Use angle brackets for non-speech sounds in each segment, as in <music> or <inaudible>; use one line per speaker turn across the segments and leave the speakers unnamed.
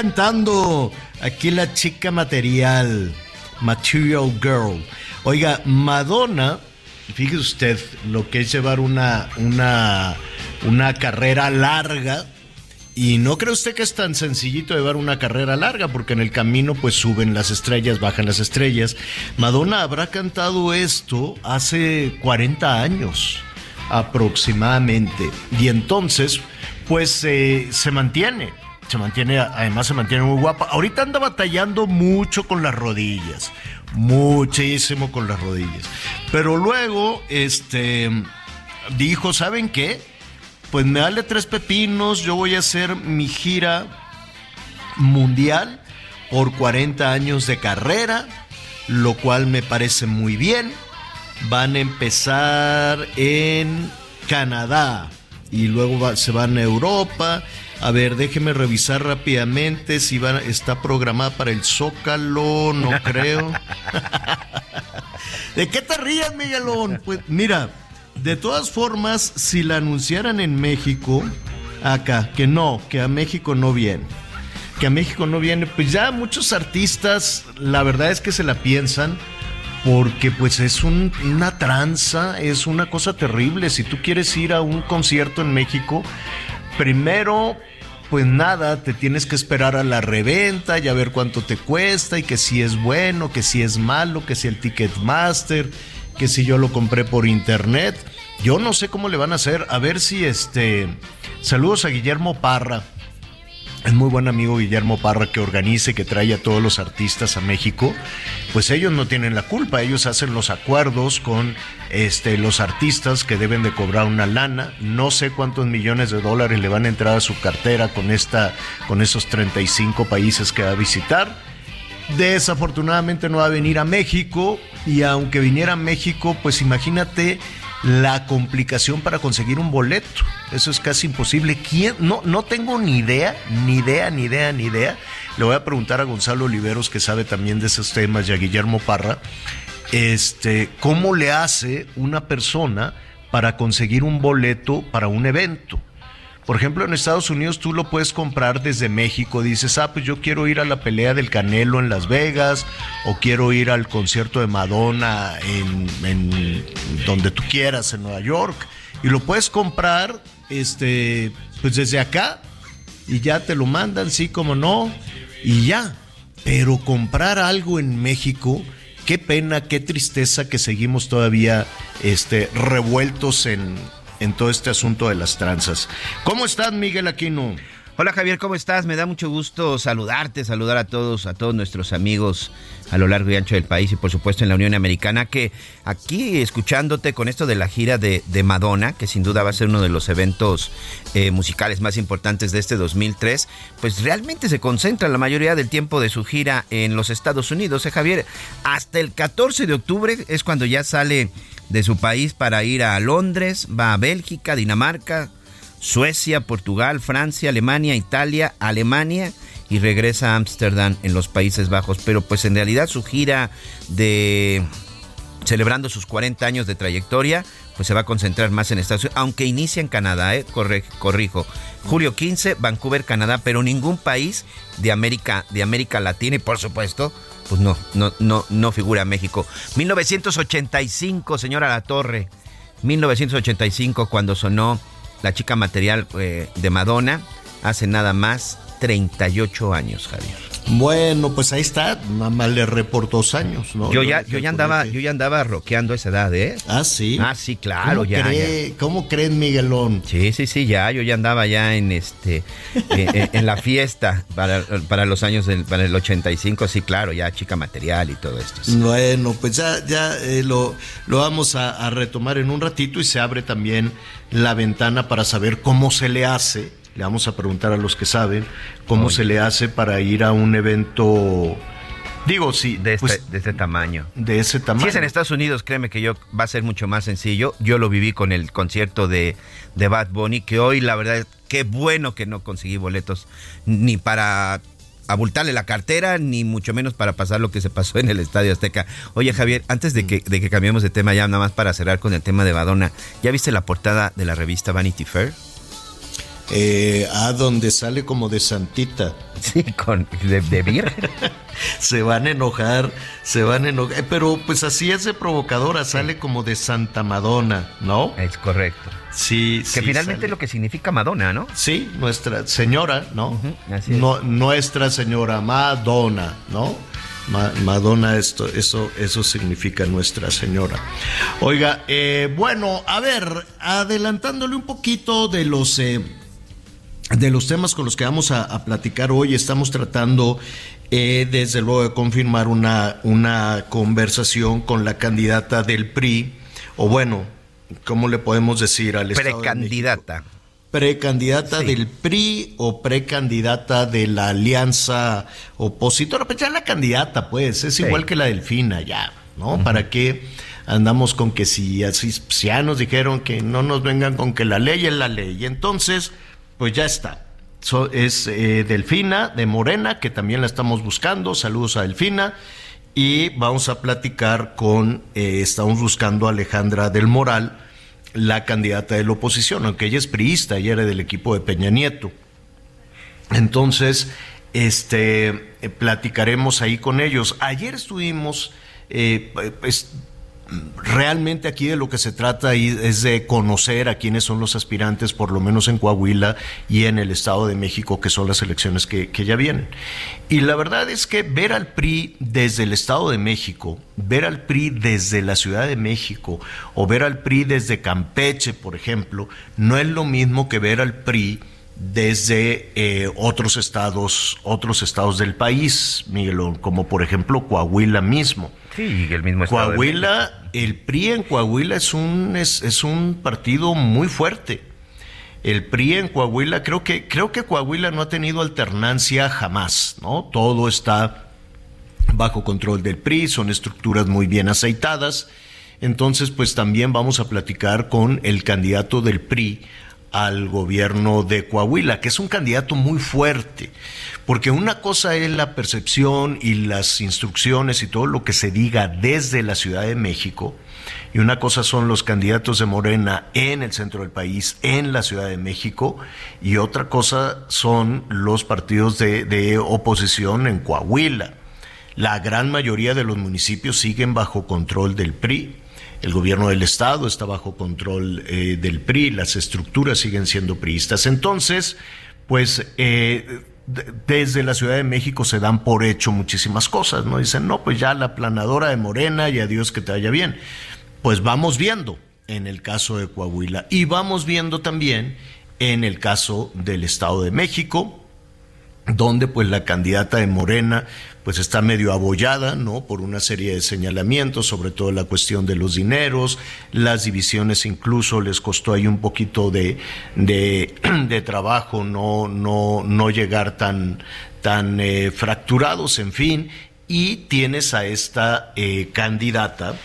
Cantando aquí la chica material, Material Girl. Oiga, Madonna, fíjese usted lo que es llevar una, una, una carrera larga. Y no cree usted que es tan sencillito llevar una carrera larga, porque en el camino pues suben las estrellas, bajan las estrellas. Madonna habrá cantado esto hace 40 años aproximadamente. Y entonces, pues eh, se mantiene. Se mantiene, además se mantiene muy guapa. Ahorita anda batallando mucho con las rodillas. Muchísimo con las rodillas. Pero luego, este, dijo, ¿saben qué? Pues me dale tres pepinos, yo voy a hacer mi gira mundial por 40 años de carrera, lo cual me parece muy bien. Van a empezar en Canadá y luego se van a Europa. A ver, déjeme revisar rápidamente si va, está programada para el Zócalo, no <laughs> creo. ¿De qué te ríes, Miguelón? Pues mira, de todas formas, si la anunciaran en México, acá, que no, que a México no viene. Que a México no viene, pues ya muchos artistas, la verdad es que se la piensan, porque pues es un- una tranza, es una cosa terrible. Si tú quieres ir a un concierto en México, primero, pues nada, te tienes que esperar a la reventa y a ver cuánto te cuesta y que si es bueno, que si es malo, que si el Ticketmaster, que si yo lo compré por internet. Yo no sé cómo le van a hacer. A ver si este... Saludos a Guillermo Parra. Es muy buen amigo Guillermo Parra que organice, que trae a todos los artistas a México. Pues ellos no tienen la culpa, ellos hacen los acuerdos con este, los artistas que deben de cobrar una lana. No sé cuántos millones de dólares le van a entrar a su cartera con, esta, con esos 35 países que va a visitar. Desafortunadamente no va a venir a México y aunque viniera a México, pues imagínate la complicación para conseguir un boleto. Eso es casi imposible. ¿Quién? No, no tengo ni idea, ni idea, ni idea, ni idea. Le voy a preguntar a Gonzalo Oliveros, que sabe también de esos temas, y a Guillermo Parra, este, ¿cómo le hace una persona para conseguir un boleto para un evento? Por ejemplo, en Estados Unidos tú lo puedes comprar desde México. Dices, ah, pues yo quiero ir a la pelea del Canelo en Las Vegas o quiero ir al concierto de Madonna en, donde tú quieras, en Nueva York. Y lo puedes comprar este, pues desde acá y ya te lo mandan, sí, como no, y ya. Pero comprar algo en México, qué pena, qué tristeza que seguimos todavía este, revueltos en, en todo este asunto de las tranzas. ¿Cómo estás, Miguel Aquino?
Hola Javier, ¿cómo estás? Me da mucho gusto saludarte, saludar a todos, a todos nuestros amigos a lo largo y ancho del país y por supuesto en la Unión Americana, que aquí escuchándote con esto de la gira de, de Madonna, que sin duda va a ser uno de los eventos eh, musicales más importantes de este 2003, pues realmente se concentra la mayoría del tiempo de su gira en los Estados Unidos, ¿eh, Javier? Hasta el 14 de octubre es cuando ya sale de su país para ir a Londres, va a Bélgica, Dinamarca, Suecia, Portugal, Francia, Alemania, Italia, Alemania y regresa a Ámsterdam en los Países Bajos. Pero pues en realidad su gira de celebrando sus 40 años de trayectoria, pues se va a concentrar más en Estados Unidos, aunque inicia en Canadá, ¿eh? Corrijo. Julio 15, Vancouver, Canadá, pero ningún país de América, de América Latina y por supuesto, pues no, no, no, no figura México. 1985, señora La Torre, 1985 cuando sonó la chica material eh, de Madonna, hace nada más 38 años, Javier.
Bueno, pues ahí está, mamá le reportó dos años, ¿no?
Yo ya, yo ya andaba, yo ya andaba rockeando a esa edad, ¿eh?
Ah, sí.
Ah, sí, claro,
¿Cómo
ya,
cree- ¿Cómo creen, Miguelón?
Sí, sí, sí, ya, yo ya andaba ya en este, en la fiesta para, para los años del, para el 85, sí, claro, ya chica material y todo esto. sí.
Bueno, pues ya, ya eh, lo, lo vamos a, a retomar en un ratito y se abre también la ventana para saber cómo se le hace. Le vamos a preguntar a los que saben cómo
Oye.
se le hace para ir a un evento, digo, sí,
De este,
pues,
de este tamaño.
de ese tamaño.
Si es en Estados Unidos, créeme que yo va a ser mucho más sencillo. Yo lo viví con el concierto de, de Bad Bunny, que hoy la verdad, qué bueno que no conseguí boletos ni para abultarle la cartera, ni mucho menos para pasar lo que se pasó en el Estadio Azteca. Oye, Javier, antes de que, de que cambiemos de tema, ya nada más para cerrar con el tema de Madonna, ¿ya viste la portada de la revista Vanity Fair?
Eh, ah, donde sale como de santita. <laughs>
Sí, con de, de virgen. <laughs>
Se van a enojar, se van a enojar. Pero pues así es de provocadora, sale como de Santa Madonna, ¿no?
Es correcto.
Sí,
Que
sí
finalmente
sale.
lo que significa Madonna, ¿no?
Sí, nuestra señora, ¿no?
Así es.
No- nuestra señora Madonna, ¿no? Ma- Madonna, esto, eso, eso significa nuestra señora. Oiga, eh, bueno, a ver, adelantándole un poquito de los eh, de los temas con los que vamos a, a platicar hoy, estamos tratando eh, desde luego de confirmar una, una conversación con la candidata del PRI, o bueno, ¿cómo le podemos decir al de?
Precandidata.
precandidata
Sí.
del PRI o precandidata de la alianza opositora. Pues ya la candidata, pues, es
Sí.
igual que la delfina, ya, ¿no? ¿Para qué andamos con que si así si ya nos dijeron que no nos vengan con que la ley es la ley? Entonces, pues ya está. So- es eh, Delfina de Morena, que también la estamos buscando. Saludos a Delfina. Y vamos a platicar con, eh, estamos buscando a Alejandra del Moral, la candidata de la oposición, aunque ella es priista, ella era del equipo de Peña Nieto. Entonces, este, eh, platicaremos ahí con ellos. Ayer estuvimos, eh, pues, realmente aquí de lo que se trata es de conocer a quiénes son los aspirantes, por lo menos en Coahuila y en el Estado de México, que son las elecciones que, que ya vienen. Y la verdad es que ver al PRI desde el Estado de México, ver al PRI desde la Ciudad de México o ver al PRI desde Campeche, por ejemplo, no es lo mismo que ver al PRI desde eh, otros estados, otros estados del país, Miguelón, como por ejemplo Coahuila mismo.
Sí, el mismo estado
Coahuila, el PRI en Coahuila es un, es, es un partido muy fuerte. El PRI en Coahuila, creo que, creo que Coahuila no ha tenido alternancia jamás, ¿no? Todo está bajo control del PRI, son estructuras muy bien aceitadas. Entonces, pues también vamos a platicar con el candidato del PRI al gobierno de Coahuila, que es un candidato muy fuerte, porque una cosa es la percepción y las instrucciones y todo lo que se diga desde la Ciudad de México, y una cosa son los candidatos de Morena en el centro del país, en la Ciudad de México, y otra cosa son los partidos de, de oposición en Coahuila. La gran mayoría de los municipios siguen bajo control del PRI. El gobierno del estado está bajo control eh, del PRI, las estructuras siguen siendo priistas. Entonces, pues eh, de- desde la Ciudad de México se dan por hecho muchísimas cosas, ¿no? Dicen, no, pues ya la planadora de Morena y adiós que te vaya bien. Pues vamos viendo en el caso de Coahuila y vamos viendo también en el caso del Estado de México, donde pues la candidata de Morena pues está medio abollada, ¿no? Por una serie de señalamientos, sobre todo la cuestión de los dineros, las divisiones incluso les costó ahí un poquito de, de, <clears throat> trabajo no, no, no llegar tan, tan eh, fracturados, en fin, y tienes a esta eh, candidata,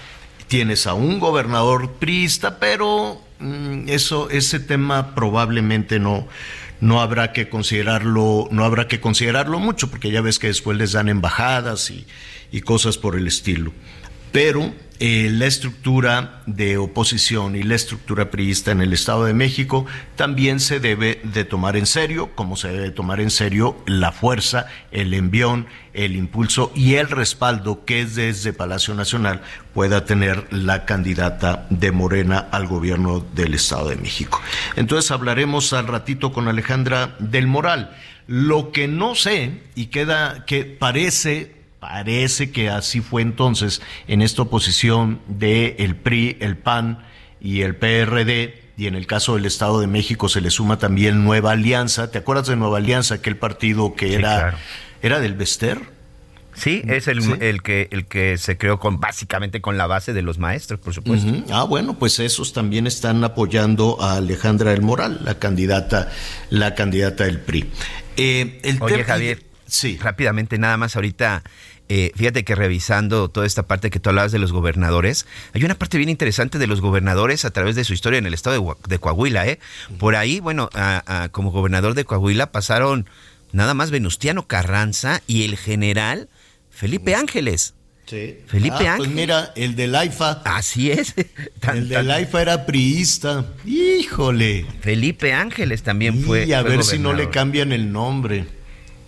tienes a un gobernador priista, pero mm, eso, ese tema probablemente no, no habrá que considerarlo, no habrá que considerarlo mucho, porque ya ves que después les dan embajadas y, y cosas por el estilo. Pero eh, la estructura de oposición y la estructura priista en el Estado de México también se debe de tomar en serio, como se debe tomar en serio la fuerza, el envión, el impulso y el respaldo que desde Palacio Nacional pueda tener la candidata de Morena al gobierno del Estado de México. Entonces hablaremos al ratito con Alejandra del Moral. Lo que no sé y queda que parece Parece que así fue entonces en esta oposición de el PRI, el PAN y el PRD. Y en el caso del Estado de México se le suma también Nueva Alianza. ¿Te acuerdas de Nueva Alianza, aquel partido que era, era del Bester?
Sí, es el, el, que, el que se creó con básicamente con la base de los maestros, por supuesto.
Ah, bueno, pues esos también están apoyando a Alejandra del Moral, la candidata, la candidata del PRI.
Eh, el Oye, Javier, sí. rápidamente, nada más ahorita eh, fíjate que revisando toda esta parte que tú hablabas de los gobernadores, hay una parte bien interesante de los gobernadores a través de su historia en el estado de, Coahuila. ¿eh? Por ahí, bueno, como gobernador de Coahuila pasaron nada más Venustiano Carranza y el general Felipe Ángeles.
Sí. Felipe ah, Pues mira, el del AIFA.
Así es. <laughs>
el del AIFA era priista. Híjole.
Felipe Ángeles también fue.
Y a ver si no le cambian el nombre.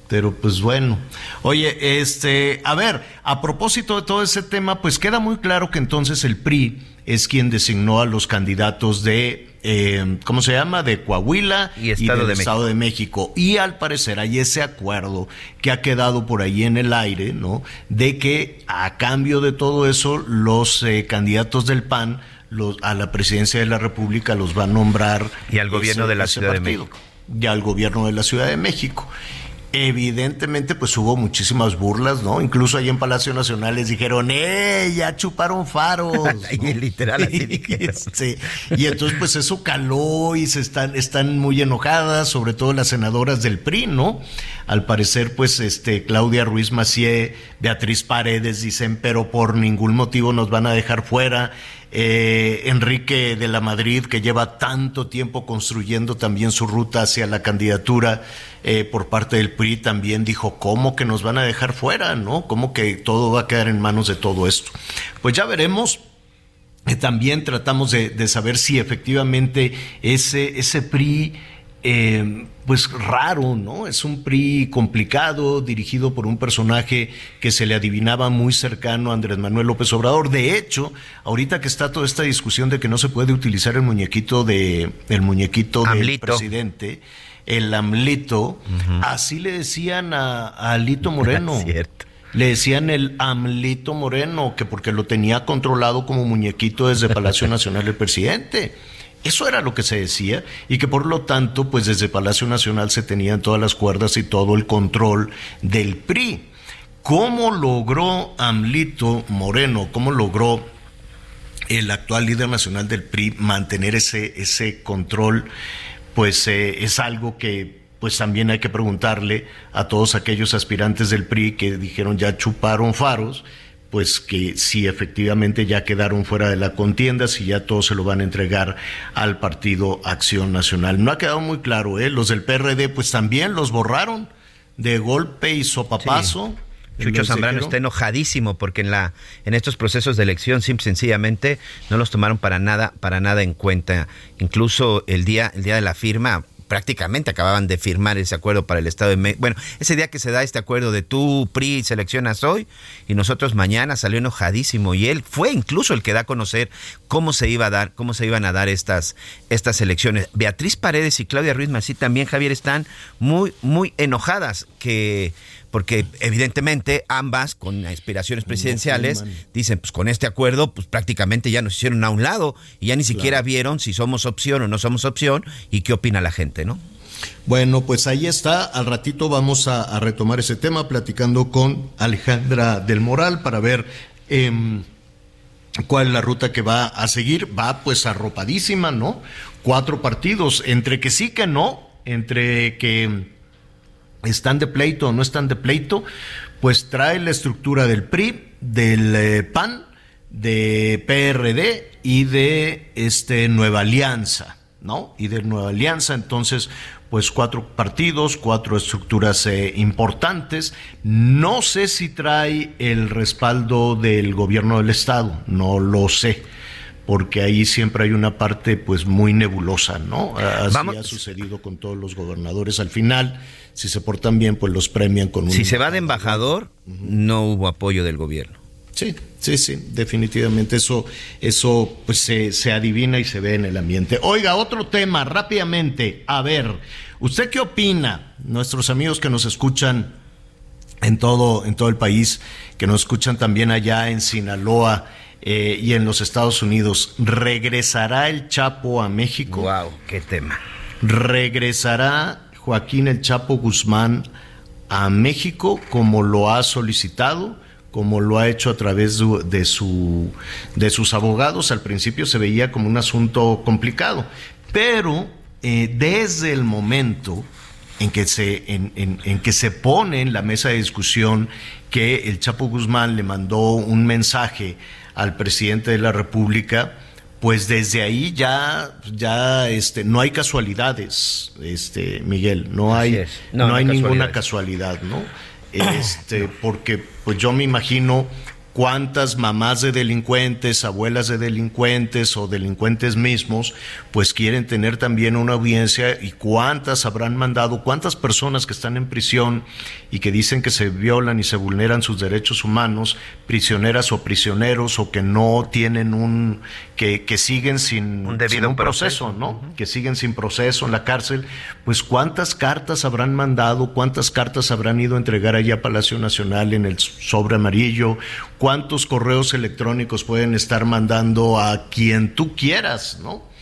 Pero pues bueno. Oye, este, a ver, a propósito de todo ese tema, pues queda muy claro que entonces el PRI es quien designó a los candidatos de, eh, ¿cómo se llama? De Coahuila y, del Estado de México. Y al parecer hay ese acuerdo que ha quedado por ahí en el aire, ¿no? De que a cambio de todo eso, los eh, candidatos del PAN los, a la presidencia de la República los va a nombrar.
Y al gobierno de la Ciudad de México.
Y al gobierno de la Ciudad de México. Evidentemente, pues hubo muchísimas burlas, ¿no? Incluso ahí en Palacio Nacional les dijeron, ¡eh! Ya chuparon faros. <laughs>
y literal así <laughs>
sí. Y entonces, pues eso caló y se están, están muy enojadas, sobre todo las senadoras del PRI, ¿no? Al parecer, pues, este, Claudia Ruiz Macié, Beatriz Paredes dicen, pero por ningún motivo nos van a dejar fuera. Eh, Enrique de la Madrid, que lleva tanto tiempo construyendo también su ruta hacia la candidatura eh, por parte del PRI, también dijo, ¿cómo que nos van a dejar fuera? ¿No? ¿Cómo que todo va a quedar en manos de todo esto? Pues ya veremos. Eh, también tratamos de, saber si efectivamente ese, ese PRI pues raro, ¿no? Es un PRI complicado, dirigido por un personaje que se le adivinaba muy cercano a Andrés Manuel López Obrador. De hecho, ahorita que está toda esta discusión de que no se puede utilizar el muñequito de el muñequito del presidente, el AMLito, así le decían a, Alito Moreno. <laughs> Le decían el AMLito Moreno, que porque lo tenía controlado como muñequito desde Palacio <laughs> Nacional del presidente. Eso era lo que se decía y que por lo tanto, pues desde Palacio Nacional se tenían todas las cuerdas y todo el control del PRI. ¿Cómo logró Amlito Moreno, cómo logró el actual líder nacional del PRI mantener ese, ese control? Pues eh, es algo que pues también hay que preguntarle a todos aquellos aspirantes del PRI que dijeron ya chuparon faros pues que si efectivamente ya quedaron fuera de la contienda, si ya todos se lo van a entregar al Partido Acción Nacional. No ha quedado muy claro, ¿eh? Los del PRD pues también los borraron de golpe y sopapazo.
Chucho Zambrano está enojadísimo porque en la en estos procesos de elección simple sencillamente no los tomaron para nada para nada en cuenta. Incluso el día el día de la firma prácticamente acababan de firmar ese acuerdo para el Estado de México. Bueno, ese día que se da este acuerdo de tú, PRI, seleccionas hoy, y nosotros mañana salió enojadísimo. Y él fue incluso el que da a conocer cómo se iba a dar, cómo se iban a dar estas, estas elecciones. Beatriz Paredes y Claudia Ruiz Mací también, Javier, están muy, muy enojadas que porque evidentemente ambas con aspiraciones presidenciales dicen, pues con este acuerdo, pues prácticamente ya nos hicieron a un lado y ya ni siquiera vieron si somos opción o no somos opción y qué opina la gente, ¿no?
Bueno, pues ahí está. Al ratito vamos a, retomar ese tema platicando con Alejandra del Moral para ver em, cuál es la ruta que va a seguir. Va pues arropadísima, ¿no? Cuatro partidos, entre que sí que no, entre que están de pleito o no están de pleito, pues trae la estructura del PRI, del eh, PAN, de PRD y de este Nueva Alianza. ¿no? Y de Nueva Alianza, entonces, pues cuatro partidos, cuatro estructuras eh, importantes. No sé si trae el respaldo del gobierno del Estado, no lo sé porque ahí siempre hay una parte pues muy nebulosa, ¿no? Así ha sucedido con todos los gobernadores. Al final, si se portan bien, pues los premian con un...
Si se va de embajador, no hubo apoyo del gobierno.
Sí, sí, sí, definitivamente eso, eso pues se, se adivina y se ve en el ambiente. Oiga, otro tema, rápidamente. A ver, ¿usted qué opina? Nuestros amigos que nos escuchan en todo, en todo el país, que nos escuchan también allá en Sinaloa, eh, y en los Estados Unidos. ¿Regresará el Chapo a México?
¡Wow! ¡Qué tema!
¿Regresará Joaquín el Chapo Guzmán a México como lo ha solicitado? como lo ha hecho a través de, su, de sus abogados. Al principio se veía como un asunto complicado, pero eh, desde el momento en que, se, en, en, que se pone en la mesa de discusión que el Chapo Guzmán le mandó un mensaje al presidente de la República, pues desde ahí ya, ya este, no hay casualidades, este, Miguel, no hay, no, hay ninguna casualidad, ¿no? Este, <clears throat> porque pues yo me imagino cuántas mamás de delincuentes, abuelas de delincuentes o delincuentes mismos, pues quieren tener también una audiencia y cuántas habrán mandado, cuántas personas que están en prisión y que dicen que se violan y se vulneran sus derechos humanos, prisioneras o prisioneros o que no tienen un, que, que siguen sin
un, debido
proceso, ¿no? Que siguen sin proceso en la cárcel, pues cuántas cartas habrán mandado, cuántas cartas habrán ido a entregar allá a Palacio Nacional en el sobre amarillo, cuántos correos electrónicos pueden estar mandando a quien tú quieras, ¿no?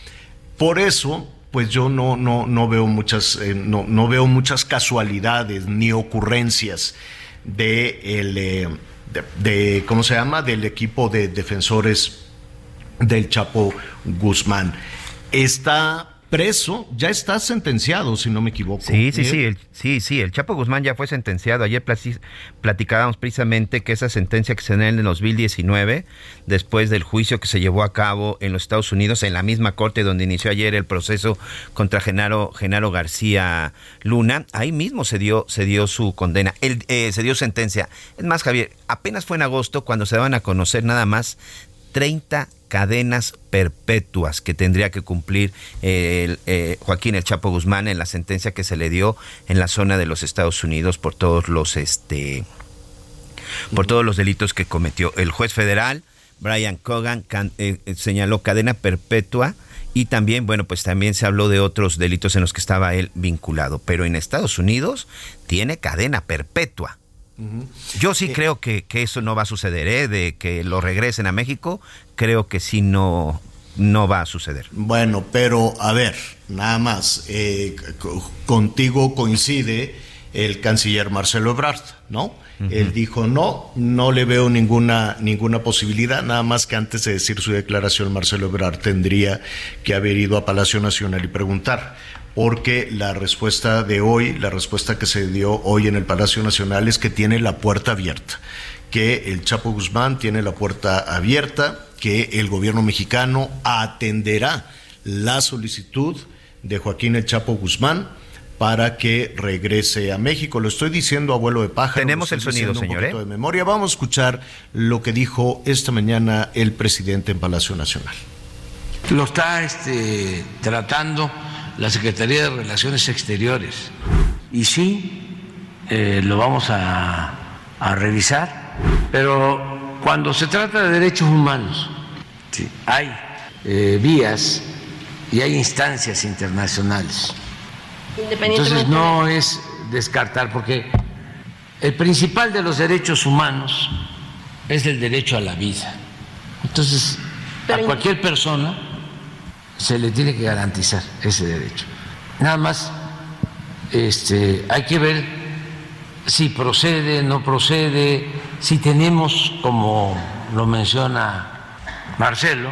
Por eso, pues yo no, no, no veo muchas, eh, no, no, veo muchas casualidades ni ocurrencias de, el, eh, de, ¿cómo se llama? Del equipo de defensores del Chapo Guzmán. Está preso, ya está sentenciado, si no me equivoco.
Sí, sí, sí, el, sí, sí, el Chapo Guzmán ya fue sentenciado. Ayer platicábamos precisamente que esa sentencia que se da en el 2019, después del juicio que se llevó a cabo en los Estados Unidos, en la misma corte donde inició ayer el proceso contra Genaro, Genaro García Luna, ahí mismo se dio, se dio su condena, el, eh, se dio sentencia. Es más, Javier, apenas fue en agosto cuando se van a conocer nada más 30 cadenas perpetuas que tendría que cumplir el, eh, Joaquín El Chapo Guzmán en la sentencia que se le dio en la zona de los Estados Unidos por todos los este por todos los delitos que cometió. El juez federal Brian Cogan eh, eh, señaló cadena perpetua y también, bueno, pues también se habló de otros delitos en los que estaba él vinculado, pero en Estados Unidos tiene cadena perpetua. Yo sí creo que, eso no va a suceder, ¿eh? de que lo regresen a México, creo que sí no, no va a suceder.
Bueno, pero a ver, nada más, eh, contigo coincide el canciller Marcelo Ebrard, ¿no? Él dijo, no, no le veo ninguna, ninguna posibilidad, nada más que antes de decir su declaración, Marcelo Ebrard tendría que haber ido a Palacio Nacional y preguntar porque la respuesta de hoy, la respuesta que se dio hoy en el Palacio Nacional es que tiene la puerta abierta, que el Chapo Guzmán tiene la puerta abierta, que el gobierno mexicano atenderá la solicitud de Joaquín el Chapo Guzmán para que regrese a México. Lo estoy diciendo abuelo de pájaro.
Tenemos el sonido, señor. ¿eh?
de memoria. Vamos a escuchar lo que dijo esta mañana el presidente en Palacio Nacional.
Lo está este, tratando la Secretaría de Relaciones Exteriores. Y sí, eh, lo vamos a, revisar, pero cuando se trata de derechos humanos, hay eh, vías y hay instancias internacionales. Entonces no es descartar, porque el principal de los derechos humanos es el derecho a la vida. Entonces, a cualquier persona se le tiene que garantizar ese derecho. Nada más este, hay que ver si procede, no procede, si tenemos, como lo menciona Marcelo,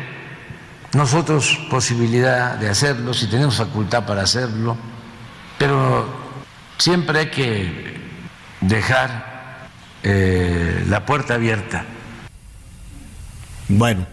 nosotros posibilidad de hacerlo, si tenemos facultad para hacerlo, pero siempre hay que dejar eh, la puerta abierta.
Bueno,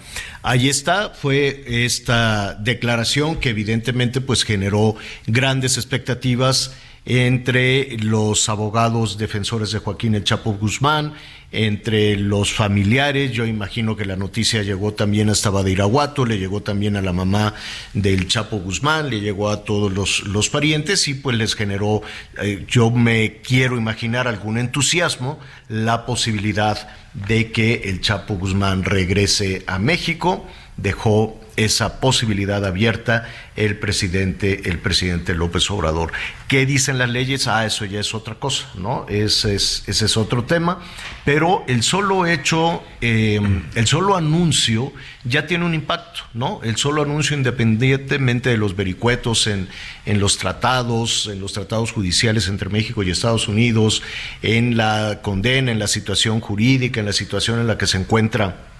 Ahí está, fue esta declaración que evidentemente pues generó grandes expectativas entre los abogados defensores de Joaquín El Chapo Guzmán, entre los familiares. Yo imagino que la noticia llegó también hasta Badiraguato, le llegó también a la mamá del Chapo Guzmán, le llegó a todos los, los parientes y pues les generó, eh, yo me quiero imaginar algún entusiasmo, la posibilidad de que el Chapo Guzmán regrese a México. Dejó esa posibilidad abierta el presidente, el presidente López Obrador. ¿Qué dicen las leyes? Ah, eso ya es otra cosa, ¿no? Ese es, es otro tema. Pero el solo hecho, em, el solo anuncio ya tiene un impacto, ¿no? El solo anuncio, independientemente de los vericuetos en, en los tratados, en los tratados judiciales entre México y Estados Unidos, en la condena, en la situación jurídica, en la situación en la que se encuentra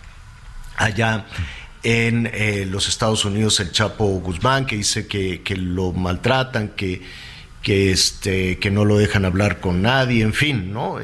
allá en eh, los Estados Unidos el Chapo Guzmán, que dice que, lo maltratan, que, que, este, que no lo dejan hablar con nadie, en fin, ¿no?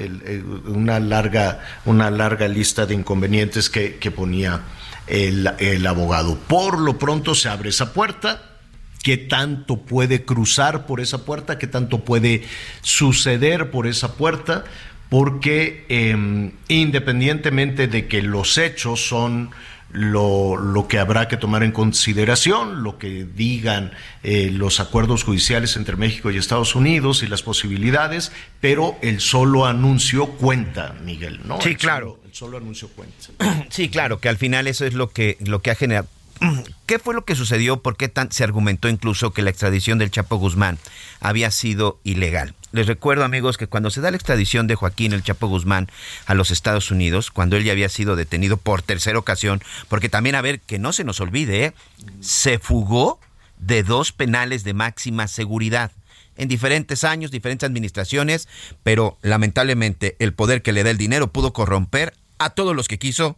una, larga, una larga lista de inconvenientes que, ponía el, el abogado. Por lo pronto se abre esa puerta, qué tanto puede cruzar por esa puerta, qué tanto puede suceder por esa puerta, porque em, independientemente de que los hechos son lo, lo, que habrá que tomar en consideración, lo que digan eh, los acuerdos judiciales entre México y Estados Unidos y las posibilidades, pero el solo anuncio cuenta, Miguel, ¿no?
Sí, claro.
el solo anuncio cuenta. <clears throat>
Sí, claro, que al final eso es lo que, lo que ha generado. ¿Qué fue lo que sucedió? ¿Por qué tan, se argumentó incluso que la extradición del Chapo Guzmán había sido ilegal? Les recuerdo, amigos, que cuando se da la extradición de Joaquín el Chapo Guzmán a los Estados Unidos, cuando él ya había sido detenido por tercera ocasión, porque también, a ver, que no se nos olvide, ¿eh? se fugó de dos penales de máxima seguridad en diferentes años, diferentes administraciones, pero lamentablemente el poder que le da el dinero pudo corromper a todos los que quiso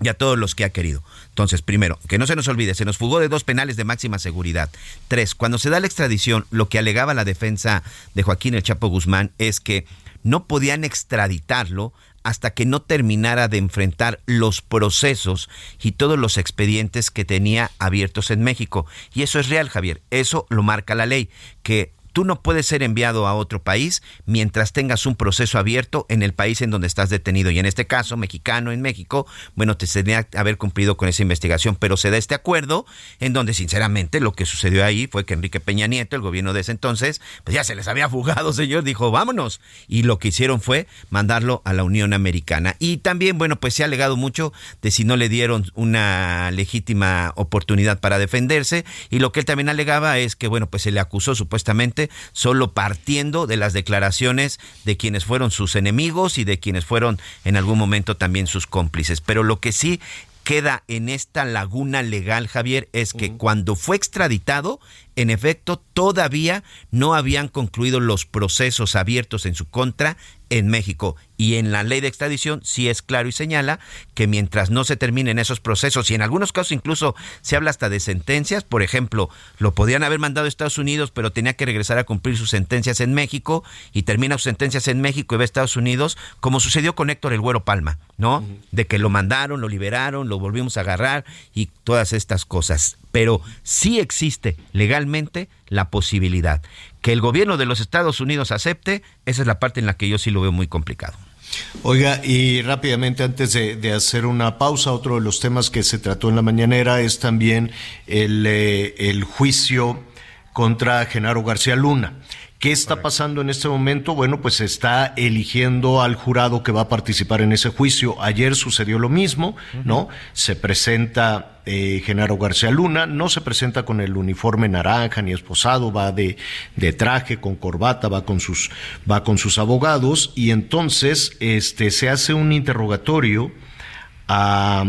y a todos los que ha querido. Entonces, primero, que no se nos olvide, se nos fugó de dos penales de máxima seguridad. Tres, cuando se da la extradición, lo que alegaba la defensa de Joaquín El Chapo Guzmán es que no podían extraditarlo hasta que no terminara de enfrentar los procesos y todos los expedientes que tenía abiertos en México. Y eso es real, Javier. Eso lo marca la ley, que Tú no puedes ser enviado a otro país mientras tengas un proceso abierto en el país en donde estás detenido. Y en este caso, mexicano en México, bueno, te tenía que haber cumplido con esa investigación, pero se da este acuerdo en donde sinceramente lo que sucedió ahí fue que Enrique Peña Nieto, el gobierno de ese entonces, pues ya se les había fugado, señor, dijo, vámonos. Y lo que hicieron fue mandarlo a la Unión Americana. Y también, bueno, pues se ha alegado mucho de si no le dieron una legítima oportunidad para defenderse. Y lo que él también alegaba es que, bueno, pues se le acusó supuestamente solo partiendo de las declaraciones de quienes fueron sus enemigos y de quienes fueron en algún momento también sus cómplices. Pero lo que sí queda en esta laguna legal, Javier, es que cuando fue extraditado, en efecto, todavía no habían concluido los procesos abiertos en su contra en México. Y en la ley de extradición sí es claro y señala que mientras no se terminen esos procesos, y en algunos casos incluso se habla hasta de sentencias, por ejemplo, lo podían haber mandado a Estados Unidos, pero tenía que regresar a cumplir sus sentencias en México, y termina sus sentencias en México y va a Estados Unidos, como sucedió con Héctor el Güero Palma, ¿no? De que lo mandaron, lo liberaron, lo volvimos a agarrar y todas estas cosas. Pero sí existe legalmente la posibilidad que el gobierno de los Estados Unidos acepte, esa es la parte en la que yo sí lo veo muy complicado.
Oiga, y rápidamente antes de, hacer una pausa, otro de los temas que se trató en la mañanera es también el, eh, el juicio contra Genaro García Luna. ¿Qué está pasando en este momento? Bueno, pues se está eligiendo al jurado que va a participar en ese juicio. Ayer sucedió lo mismo, ¿no? Se presenta eh, Genaro García Luna, no se presenta con el uniforme naranja ni esposado, va de, de, traje, con corbata, va con sus, va con sus abogados, y entonces este, se hace un interrogatorio a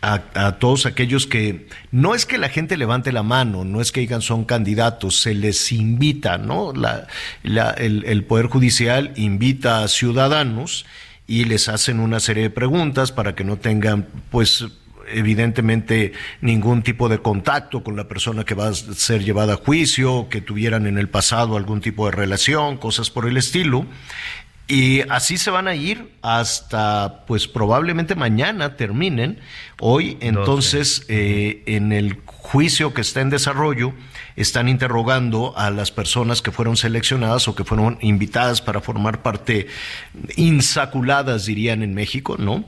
a, todos aquellos que no es que la gente levante la mano, no es que digan son candidatos, se les invita, ¿no? La, el, el, Poder Judicial invita a ciudadanos y les hacen una serie de preguntas para que no tengan, pues, evidentemente ningún tipo de contacto con la persona que va a ser llevada a juicio, que tuvieran en el pasado algún tipo de relación, cosas por el estilo Y así se van a ir hasta, pues probablemente mañana terminen. Hoy, entonces, eh, en el juicio que está en desarrollo, están interrogando a las personas que fueron seleccionadas o que fueron invitadas para formar parte, insaculadas dirían en México, ¿no?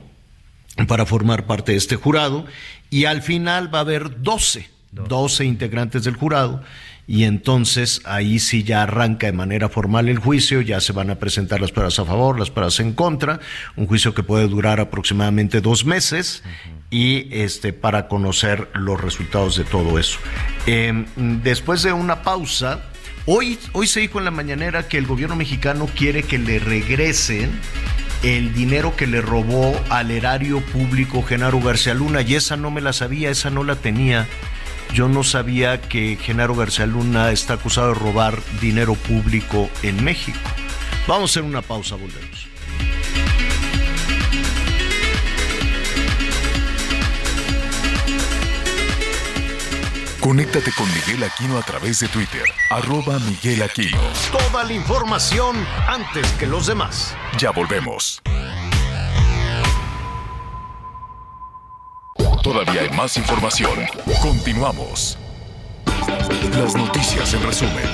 Para formar parte de este jurado. Y al final va a haber 12, 12 integrantes del jurado y entonces ahí sí ya arranca de manera formal el juicio, ya se van a presentar las pruebas a favor, las pruebas en contra, un juicio que puede durar aproximadamente dos meses y este para conocer los resultados de todo eso. Em, después de una pausa, hoy, hoy se dijo en la mañanera que el gobierno mexicano quiere que le regresen el dinero que le robó al erario público Genaro García Luna y esa no me la sabía, esa no la tenía. Yo no sabía que Genaro García Luna está acusado de robar dinero público en México. Vamos a hacer una pausa, volvemos.
Conéctate con Miguel Aquino a través de Twitter, arroba Miguel Aquino.
Toda la información antes que los demás.
Ya volvemos. Todavía más información. Continuamos. Las noticias en resumen.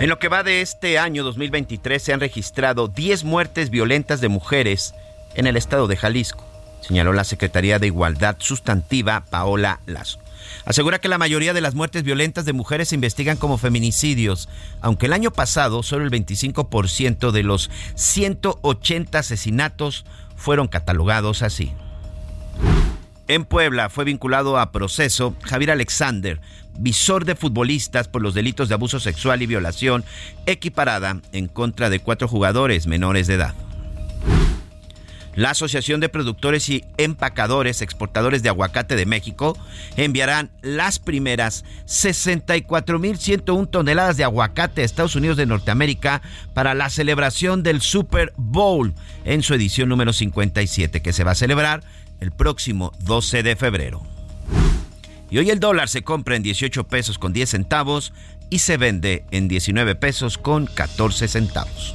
En lo que va de este año 2023 se han registrado 10 muertes violentas de mujeres en el estado de Jalisco, señaló la Secretaría de Igualdad Sustantiva Paola Lazo. Asegura que la mayoría de las muertes violentas de mujeres se investigan como feminicidios, aunque el año pasado solo el 25% de los 180 asesinatos fueron catalogados así. En Puebla fue vinculado a proceso Javier Alexander, visor de futbolistas por los delitos de abuso sexual y violación equiparada en contra de cuatro jugadores menores de edad. La Asociación de Productores y Empacadores Exportadores de Aguacate de México enviarán las primeras 64.101 toneladas de aguacate a Estados Unidos de Norteamérica para la celebración del Super Bowl en su edición número 57 que se va a celebrar el próximo 12 de febrero. Y hoy el dólar se compra en 18 pesos con 10 centavos y se vende en 19 pesos con 14 centavos.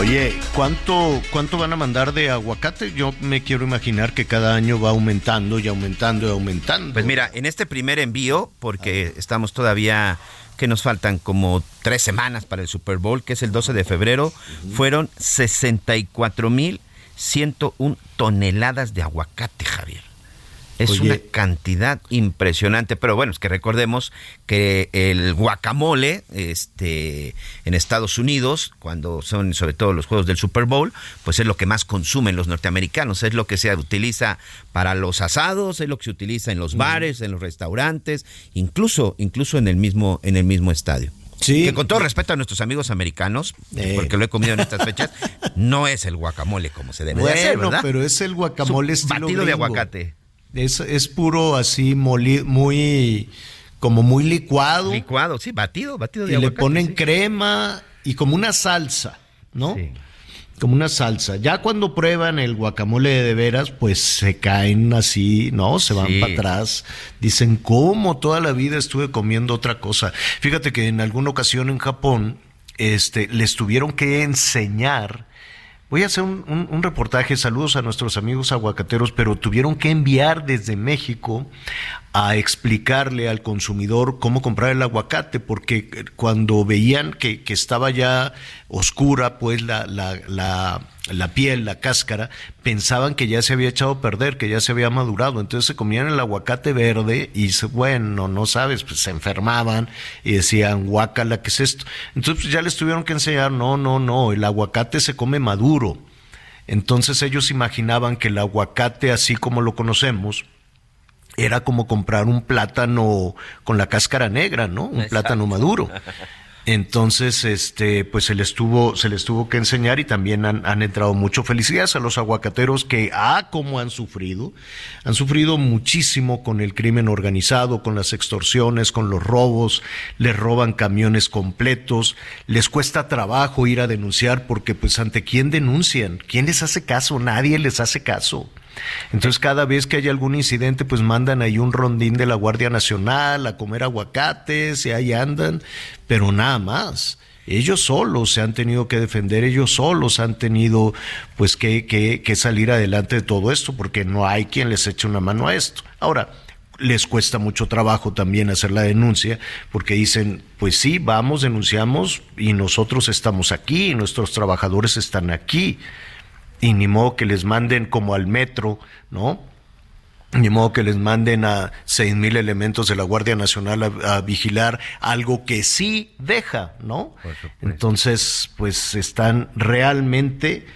Oye, ¿cuánto, ¿cuánto van a mandar de aguacate? Yo me quiero imaginar que cada año va aumentando y aumentando y aumentando.
Pues mira, en este primer envío, porque estamos todavía que nos faltan como tres semanas para el Super Bowl, que es el 12 de febrero, fueron 64 mil 101 toneladas de aguacate, Javier. Es una cantidad impresionante, pero bueno, es que recordemos que el guacamole este, en Estados Unidos, cuando son sobre todo los juegos del Super Bowl, pues es lo que más consumen los norteamericanos, es lo que se utiliza para los asados, es lo que se utiliza en los bares, en los restaurantes, incluso, incluso en el mismo, en el mismo estadio.
Sí.
Que con todo respeto a nuestros amigos americanos,
Eh.
porque lo he comido en estas fechas, <laughs> no es el guacamole como se debe de
Bueno,
hacer, ¿verdad?
pero es el guacamole
Es
estilo
batido de aguacate.
Es, es puro así, moli- muy, como muy licuado.
Licuado, sí, batido, batido de
y le ponen
sí.
crema y como una salsa, ¿no?
Sí.
Como una salsa. Ya cuando prueban el guacamole de veras, pues se caen así, ¿no? Se van
Sí.
para atrás. Dicen, ¿cómo toda la vida estuve comiendo otra cosa? Fíjate que en alguna ocasión en Japón, este, les tuvieron que enseñar. Voy a hacer un, un- reportaje, saludos a nuestros amigos aguacateros, pero tuvieron que enviar desde México a explicarle al consumidor cómo comprar el aguacate, porque cuando veían que, que estaba ya oscura, pues la, la, la, la piel, la cáscara, pensaban que ya se había echado a perder, que ya se había madurado, entonces se comían el aguacate verde y bueno, no sabes, pues se enfermaban y decían, guácala, ¿qué es esto? Entonces pues, ya les tuvieron que enseñar, no, no, no, el aguacate se come maduro. Entonces ellos imaginaban que el aguacate, así como lo conocemos, era como comprar un plátano con la cáscara negra, ¿no? Un plátano maduro. Entonces, este, pues se les tuvo, se les tuvo que enseñar y también han, han, entrado mucho. Felicidades a los aguacateros que, ah, como han sufrido, han sufrido muchísimo con el crimen organizado, con las extorsiones, con los robos, les roban camiones completos, les cuesta trabajo ir a denunciar porque, pues, ante quién denuncian, quién les hace caso, nadie les hace caso. Entonces cada vez que hay algún incidente, pues mandan ahí un rondín de la Guardia Nacional a comer aguacates y ahí andan, pero nada más. Ellos solos se han tenido que defender, ellos solos han tenido pues que, que, que salir adelante de todo esto, porque no hay quien les eche una mano a esto. Ahora, les cuesta mucho trabajo también hacer la denuncia, porque dicen, pues sí, vamos, denunciamos y nosotros estamos aquí, nuestros trabajadores están aquí y ni modo que les manden como al metro, ¿no? Ni modo que les manden a seis mil elementos de la Guardia Nacional a, vigilar algo que sí deja, ¿no? Entonces, pues están realmente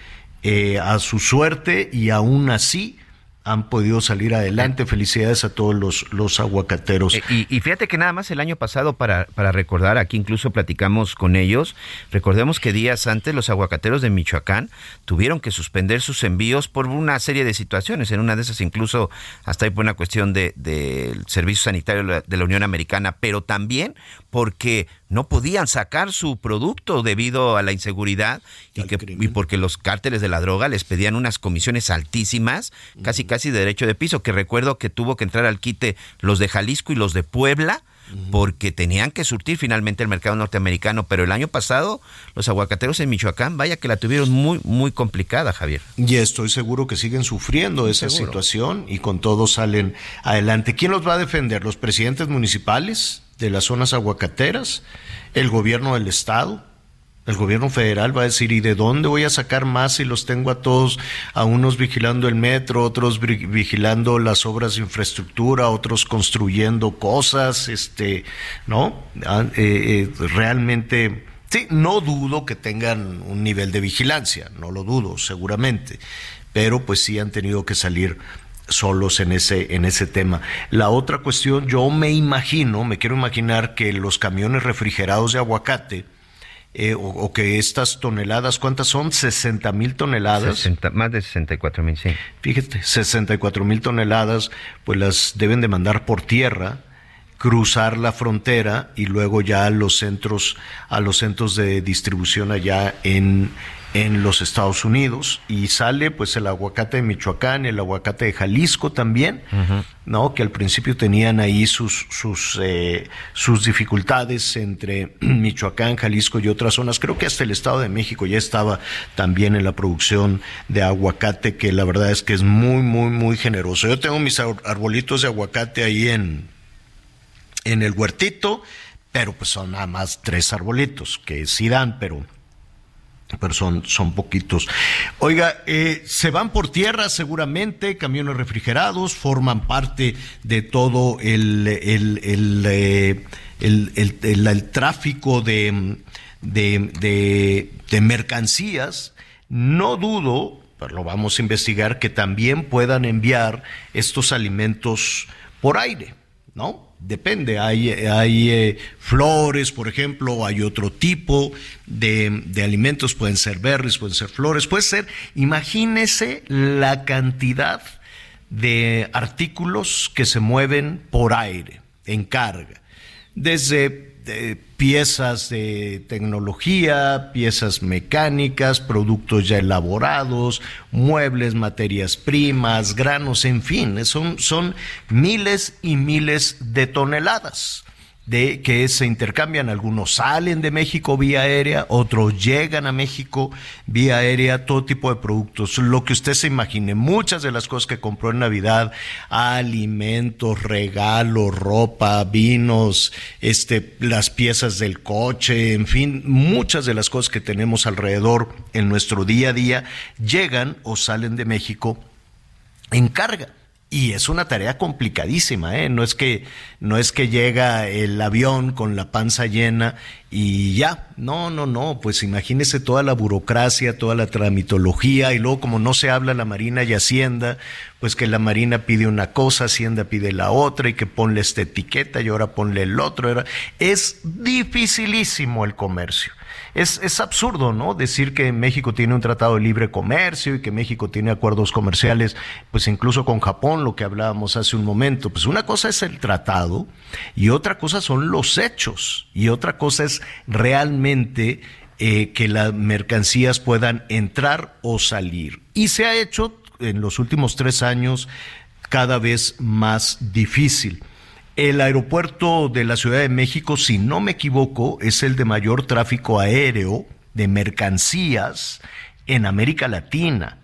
eh, a su suerte y aún así han podido salir adelante. Felicidades a todos los, los aguacateros.
Eh, y, fíjate que nada más el año pasado, para, para recordar, aquí incluso platicamos con ellos, recordemos que días antes los aguacateros de Michoacán tuvieron que suspender sus envíos por una serie de situaciones. En una de esas incluso hasta hay por una cuestión del de, servicio sanitario de la Unión Americana, pero también porque no podían sacar su producto debido a la inseguridad y, que, y porque los cárteles de la droga les pedían unas comisiones altísimas, casi casi de derecho de piso, que recuerdo que tuvo que entrar al quite los de Jalisco y los de Puebla, porque tenían que surtir finalmente el mercado norteamericano, pero el año pasado los aguacateros en Michoacán, vaya que la tuvieron muy, muy complicada, Javier.
Y estoy seguro que siguen sufriendo esa situación y con todo salen adelante. ¿Quién los va a defender? ¿Los presidentes municipales? De las zonas aguacateras, el gobierno del estado, el gobierno federal va a decir, ¿y de dónde voy a sacar más si los tengo a todos, a unos vigilando el metro, otros vigilando las obras de infraestructura, otros construyendo cosas, este, ¿no? Ah, eh, eh, realmente, sí, no dudo que tengan un nivel de vigilancia, no lo dudo, seguramente, pero pues sí han tenido que salir solos en ese, en ese tema. La otra cuestión, yo me imagino, me quiero imaginar que los camiones refrigerados de aguacate, eh, o, que estas toneladas, ¿cuántas son? 60 mil toneladas.
más de 64 mil, sí.
Fíjate, 64 mil toneladas, pues las deben de mandar por tierra cruzar la frontera y luego ya a los centros a los centros de distribución allá en en los Estados Unidos y sale pues el aguacate de Michoacán, el aguacate de Jalisco también, ¿no? Que al principio tenían ahí sus sus eh, sus dificultades entre <clears throat> Michoacán, Jalisco y otras zonas. Creo que hasta el Estado de México ya estaba también en la producción de aguacate que la verdad es que es muy muy muy generoso. Yo tengo mis arbolitos de aguacate ahí en en el huertito, pero pues son nada más tres arbolitos que sí dan, pero pero son, son poquitos. Oiga, eh, se van por tierra seguramente, camiones refrigerados, forman parte de todo el, el, el, eh, el tráfico de, de, de, mercancías. No dudo, pero lo vamos a investigar, que también puedan enviar estos alimentos por aire, ¿no? Depende, hay, hay eh, flores, por ejemplo, hay otro tipo de, de, alimentos, pueden ser berries, pueden ser flores, puede ser, imagínese la cantidad de artículos que se mueven por aire, en carga, desde piezas de tecnología, piezas mecánicas, productos ya elaborados, muebles, materias primas, granos, en fin, son, son miles y miles de toneladas de que se intercambian, algunos salen de México vía aérea, otros llegan a México vía aérea, todo tipo de productos, lo que usted se imagine, muchas de las cosas que compró en Navidad, alimentos, regalos, ropa, vinos, este, las piezas del coche, en fin, muchas de las cosas que tenemos alrededor en nuestro día a día llegan o salen de México en carga. Y es una tarea complicadísima, ¿eh? No es que, no es que llega el avión con la panza llena y ya, no, no, no, pues imagínese toda la burocracia, toda la tramitología y luego como no se habla la Marina y Hacienda, pues que la Marina pide una cosa, Hacienda pide la otra y que ponle esta etiqueta y ahora ponle el otro. Es dificilísimo el comercio. Es, es, absurdo, ¿no? Decir que México tiene un tratado de libre comercio y que México tiene acuerdos comerciales, pues incluso con Japón, lo que hablábamos hace un momento. Pues una cosa es el tratado y otra cosa son los hechos y otra cosa es realmente eh, que las mercancías puedan entrar o salir. Y se ha hecho en los últimos tres años cada vez más difícil. El aeropuerto de la Ciudad de México, si no me equivoco, es el de mayor tráfico aéreo de mercancías en América Latina.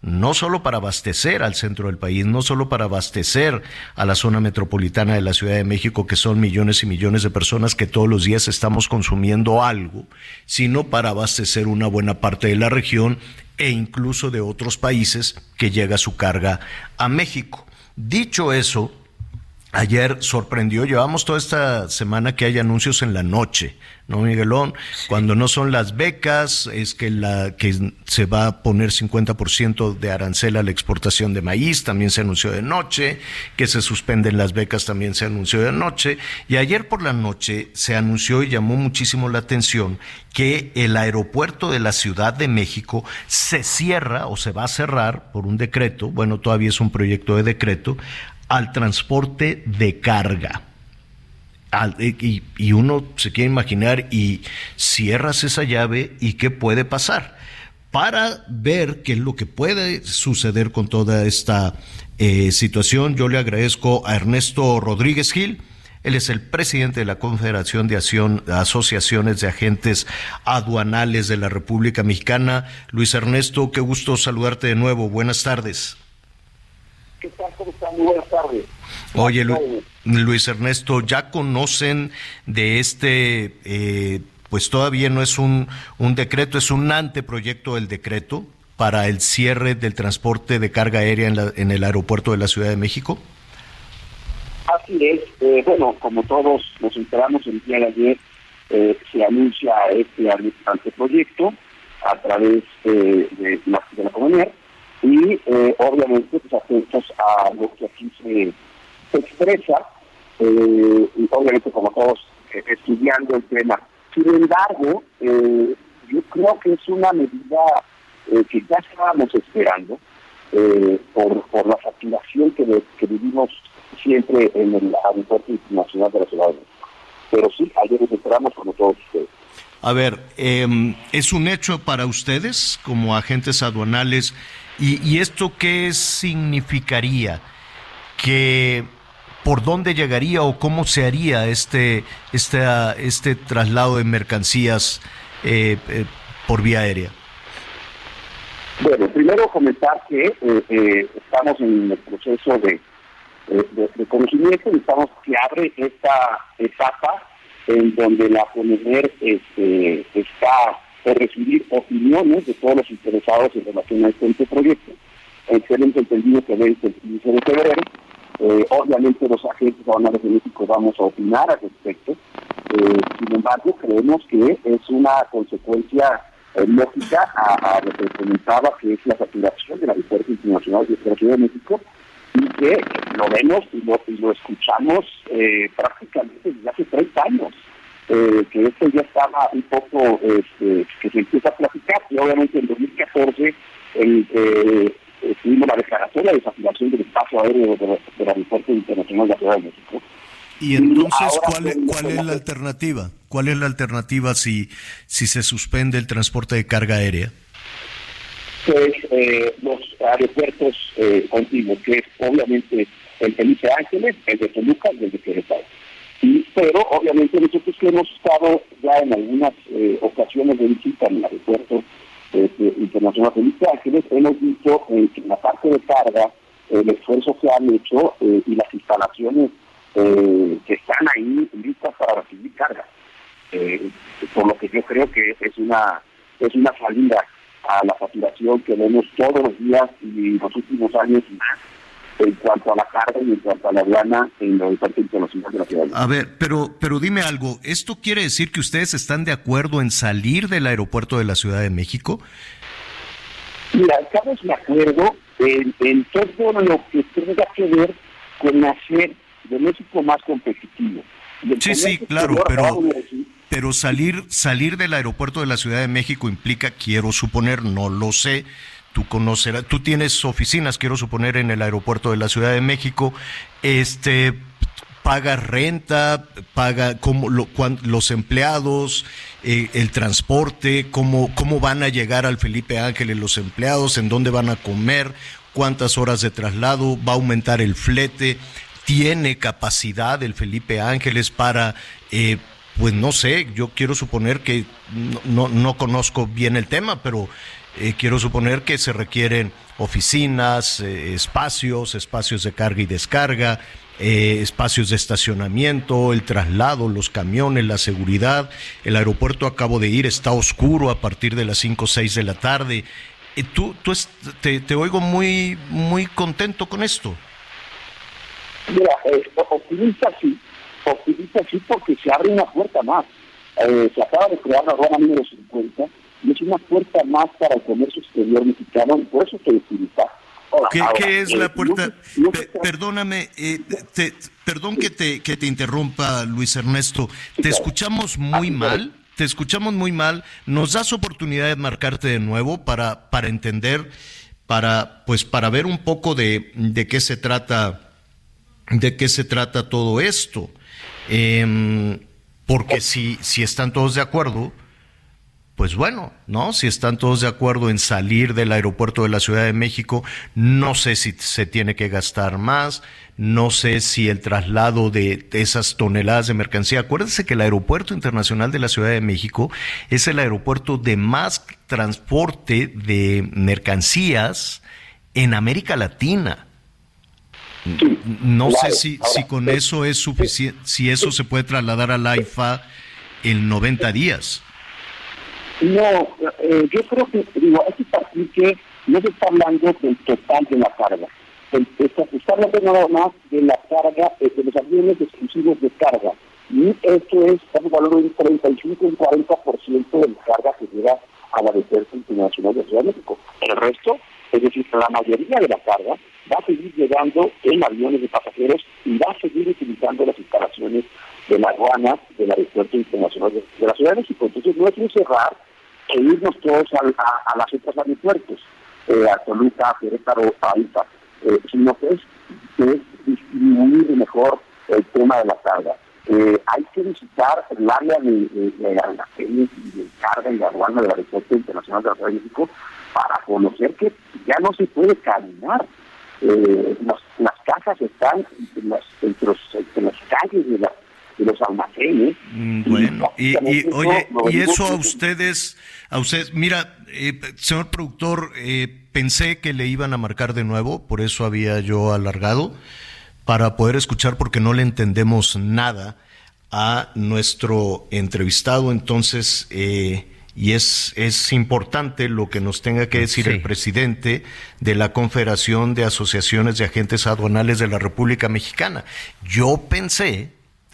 No solo para abastecer al centro del país, no solo para abastecer a la zona metropolitana de la Ciudad de México, que son millones y millones de personas que todos los días estamos consumiendo algo, sino para abastecer una buena parte de la región e incluso de otros países que llega su carga a México. Dicho eso, Ayer sorprendió, llevamos toda esta semana que hay anuncios en la noche, ¿no, Miguelón? Cuando no son las becas, es que, la, que se va a poner 50% de arancel a la exportación de maíz, también se anunció de noche, que se suspenden las becas, también se anunció de noche, y ayer por la noche se anunció y llamó muchísimo la atención que el aeropuerto de la Ciudad de México se cierra o se va a cerrar por un decreto, bueno, todavía es un proyecto de decreto, al transporte de carga. y, uno se quiere imaginar y cierras esa llave y qué puede pasar para ver qué es lo que puede suceder con toda esta eh, situación. Yo le agradezco a Ernesto Rodríguez Gil. Él es el presidente de la Confederación de Asociaciones de Agentes Aduanales de la República Mexicana. Luis Ernesto, qué gusto saludarte de nuevo. Buenas tardes.
¿Qué tal? Muy buenas tardes.
Oye, Luis Ernesto, ¿ya conocen de este, eh, pues todavía no es un, un decreto, es un anteproyecto del decreto para el cierre del transporte de carga aérea en, la, en el aeropuerto de la Ciudad de México?
Así es. Eh, bueno, como todos nos enteramos el día de ayer, eh, se anuncia este anteproyecto a través de, la, de la comunidad y eh, obviamente pues atentos a lo que aquí se, expresa eh, y obviamente como todos eh, estudiando el tema. Sin embargo, yo creo que es una medida que ya estábamos esperando por, por la facturación que, que vivimos siempre en el aeropuerto internacional de la ciudad de México. Pero sí, ayer nos esperamos como todos ustedes.
A ver, em, ¿es un hecho para ustedes como agentes aduanales ¿Y, esto qué significaría? Que por dónde llegaría o cómo se haría este, este, este traslado de mercancías eh, eh, por vía aérea?
Bueno, primero comentar que eh, estamos en el proceso de, de, conocimiento y estamos que abre esta etapa en donde la CONEMER este, está de recibir opiniones de todos los interesados en relación a este proyecto. Excelente entendido que vence el 15 de febrero. Eh, obviamente los agentes aduanales de México vamos a opinar al respecto. Eh, sin embargo, creemos que es una consecuencia eh, lógica a, lo que comentaba, que es la saturación de la aeropuerto internacional de Ciudad de México y que lo vemos y lo, y lo escuchamos prácticamente desde hace 30 años. Eh, que esto ya estaba un poco, este, que se empieza a platicar, y obviamente en 2014 el, eh, tuvimos la declaratoria de desafiliación del espacio aéreo del aeropuerto internacional de la Ciudad de México.
Y entonces, ¿cuál, es, ¿cuál es la alternativa? ¿Cuál es la alternativa si, si se suspende el transporte de carga aérea?
Pues eh, los aeropuertos eh, continuos, que es obviamente el Felipe Ángeles, el de Toluca y el de Querétaro pero obviamente nosotros que hemos estado ya en algunas eh, ocasiones de visita en el aeropuerto este, internacional de Ángeles, hemos visto eh, que en la parte de carga el esfuerzo que han hecho eh, y las instalaciones que están ahí listas para recibir carga. por lo que yo creo que es una es una salida a la facturación que vemos todos los días y los últimos años más en cuanto a la carga y en cuanto a la aduana en los internacionales de la ciudad.
A ver, pero, pero dime algo, ¿esto quiere decir que ustedes están de acuerdo en salir del aeropuerto de la Ciudad de México?
Mira, estamos de acuerdo en, en todo lo que tenga que ver con hacer de México más competitivo.
Sí, sí, claro, pero,
decir,
pero salir, salir del aeropuerto de la Ciudad de México implica, quiero suponer, no lo sé, tú conocerás, tú tienes oficinas, quiero suponer, en el aeropuerto de la Ciudad de México, este paga renta, paga como los empleados, eh, el transporte, cómo, cómo van a llegar al Felipe Ángeles los empleados, en dónde van a comer, cuántas horas de traslado, va a aumentar el flete, tiene capacidad el Felipe Ángeles para, eh, pues no sé, yo quiero suponer que no, no, no conozco bien el tema, pero eh, quiero suponer que se requieren oficinas, eh, espacios, espacios de carga y descarga, eh, espacios de estacionamiento, el traslado, los camiones, la seguridad. El aeropuerto acabo de ir, está oscuro a partir de las 5 o 6 de la tarde. Tú tú te, te oigo muy, muy contento con esto.
Mira, optimista sí, optimista sí porque se abre una puerta más. Eh, se acaba de crear la aduana número 50 y es una puerta más para el comercio exterior mexicano y por eso optimista. Ahora,
¿Qué,
ahora,
qué es
eh,
la puerta?
se-
Pe-
se-
perdóname, eh, te- perdón que te, que te interrumpa, Luis Ernesto. Te
claro.
escuchamos muy
Ah,
mal, te escuchamos muy mal. ¿Nos das oportunidad de marcarte de nuevo para, para entender, para, pues, para ver un poco de, de qué se trata, de qué se trata todo esto? Em, porque si, si están todos de acuerdo, pues bueno, ¿no? Si están todos de acuerdo en salir del aeropuerto de la Ciudad de México, no sé si se tiene que gastar más, no sé si el traslado de, de esas toneladas de mercancía. Acuérdense que el aeropuerto internacional de la Ciudad de México es el aeropuerto de más transporte de mercancías en América Latina.
Sí,
No
claro.
sé si,
Ahora,
si con
eh,
eso es suficiente, si eso se puede trasladar al AIFA en 90 días.
No, eh, yo creo que, digo, hay que partir que no se está hablando del total de la carga. El- está- está hablando nada más de la carga, eh, de los aviones exclusivos de carga. Y esto es, estamos hablando de un 35 y un 40% de la carga que llega al aeropuerto internacional de Ciudad de México. El resto, es decir, la mayoría de la carga va a seguir llegando en aviones de pasajeros y va a seguir utilizando las instalaciones de la aduana del aeropuerto internacional de, la Ciudad de México. Entonces no es un cerrar e irnos todos a, a las otras aeropuertos, eh, a Toluca, Querétaro, a Ipa, eh, sino que es, que es distribuir mejor el tema de la carga. Eh, hay que visitar el área de, de, carga y de aduana del aeropuerto internacional de la Ciudad de México para conocer que ya no se puede caminar. Eh, las, las casas están en las, entre, los, entre las calles de, la- de los almacenes.
Mm, Bueno, y, oye,
no-
y eso a ustedes, a ustedes, mira, eh, señor productor, eh, pensé que le iban a marcar de nuevo, por eso había yo alargado, para poder escuchar, porque no le entendemos nada a nuestro entrevistado, entonces, eh, y es, es importante lo que nos tenga que decir
Sí.
el presidente de la Confederación de Asociaciones de Agentes Aduanales de la República Mexicana. Yo pensé,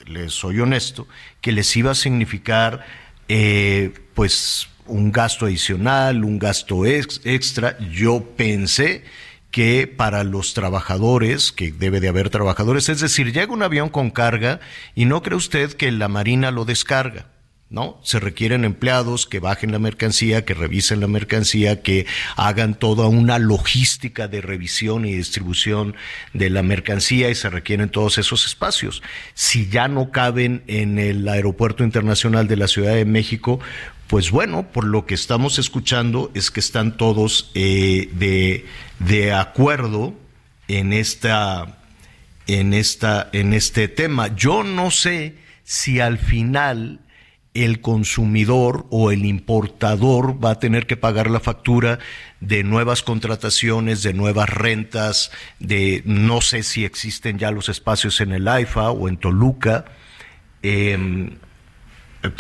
les soy honesto, que les iba a significar eh, pues un gasto adicional, un gasto ex- extra. Yo pensé que para los trabajadores, que debe de haber trabajadores, es decir, llega un avión con carga y no cree usted que la Marina lo descarga. ¿No? Se requieren empleados que bajen la mercancía, que revisen la mercancía, que hagan toda una logística de revisión y distribución de la mercancía y se requieren todos esos espacios. Si ya no caben en el Aeropuerto Internacional de la Ciudad de México, pues bueno, por lo que estamos escuchando es que están todos eh, de, de acuerdo en esta en esta en este tema. Yo no sé si al final el consumidor o el importador va a tener que pagar la factura de nuevas contrataciones, de nuevas rentas, de no sé si existen ya los espacios en el AIFA o en Toluca. Eh,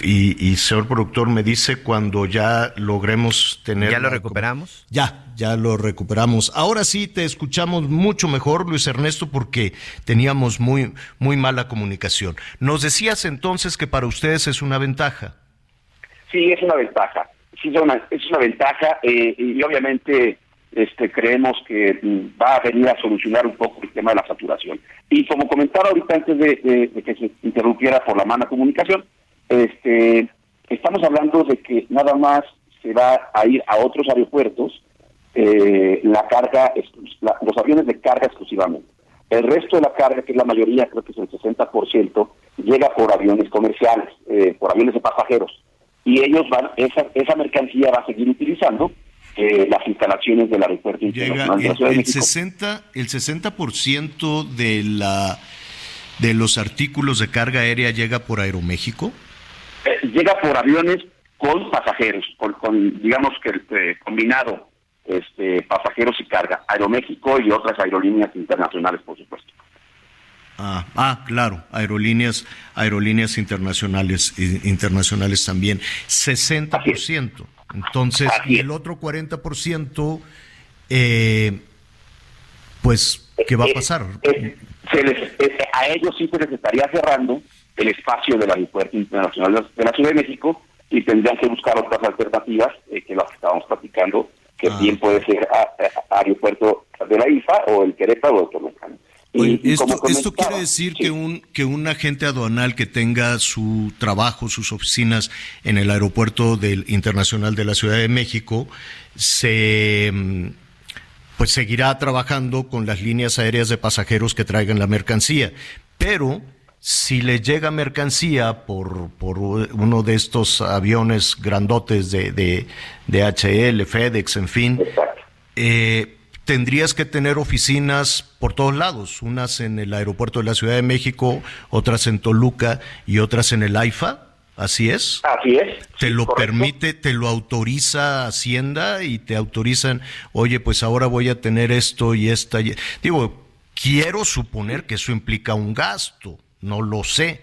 y, señor productor me dice cuando ya logremos tener...
¿Ya lo recuperamos?
Ya, ya lo recuperamos. Ahora sí te escuchamos mucho mejor, Luis Ernesto, porque teníamos muy, muy mala comunicación. Nos decías entonces que para ustedes es una ventaja.
Sí, es una ventaja. Sí, es una, es una ventaja eh, y obviamente este, creemos que va a venir a solucionar un poco el tema de la saturación. Y como comentaba ahorita antes de que se interrumpiera por la mala comunicación, este, estamos hablando de que nada más se va a ir a otros aeropuertos eh, la carga, los aviones de carga exclusivamente. El resto de la carga, que es la mayoría, creo que es el 60%, llega por aviones comerciales, eh, por aviones de pasajeros. Y ellos van, esa, esa mercancía va a seguir utilizando eh, las instalaciones del aeropuerto internacional
de la Ciudad el, 60, el 60% de la de los artículos de carga aérea llega por Aeroméxico.
Eh, llega por aviones con pasajeros, con, digamos que eh, combinado este, pasajeros y carga, Aeroméxico y otras aerolíneas internacionales, por supuesto.
Ah, ah, claro, aerolíneas, aerolíneas internacionales, internacionales también, 60%. Entonces, y el otro 40%, eh, pues, ¿qué va a pasar?
a ellos sí se les estaría cerrando el espacio del aeropuerto internacional de la Ciudad de México y tendrían que buscar otras alternativas eh, que las que estábamos platicando, que ah. bien puede ser a, aeropuerto de la IFA o el Querétaro o el Toluca.
esto, quiere decir que un que un agente aduanal que tenga su trabajo, sus oficinas en el aeropuerto del internacional de la Ciudad de México se mm, pues seguirá trabajando con las líneas aéreas de pasajeros que traigan la mercancía, pero si le llega mercancía por, por uno de estos aviones grandotes de, de, HL, FedEx, en fin, eh, tendrías que tener oficinas por todos lados, unas en el aeropuerto de la Ciudad de México, otras en Toluca y otras en el AIFA. ¿Así es?
Así es.
¿Te lo permite, te lo autoriza Hacienda y te autorizan, oye, pues ahora voy a tener esto y esta? Digo, quiero suponer que eso implica un gasto no lo sé.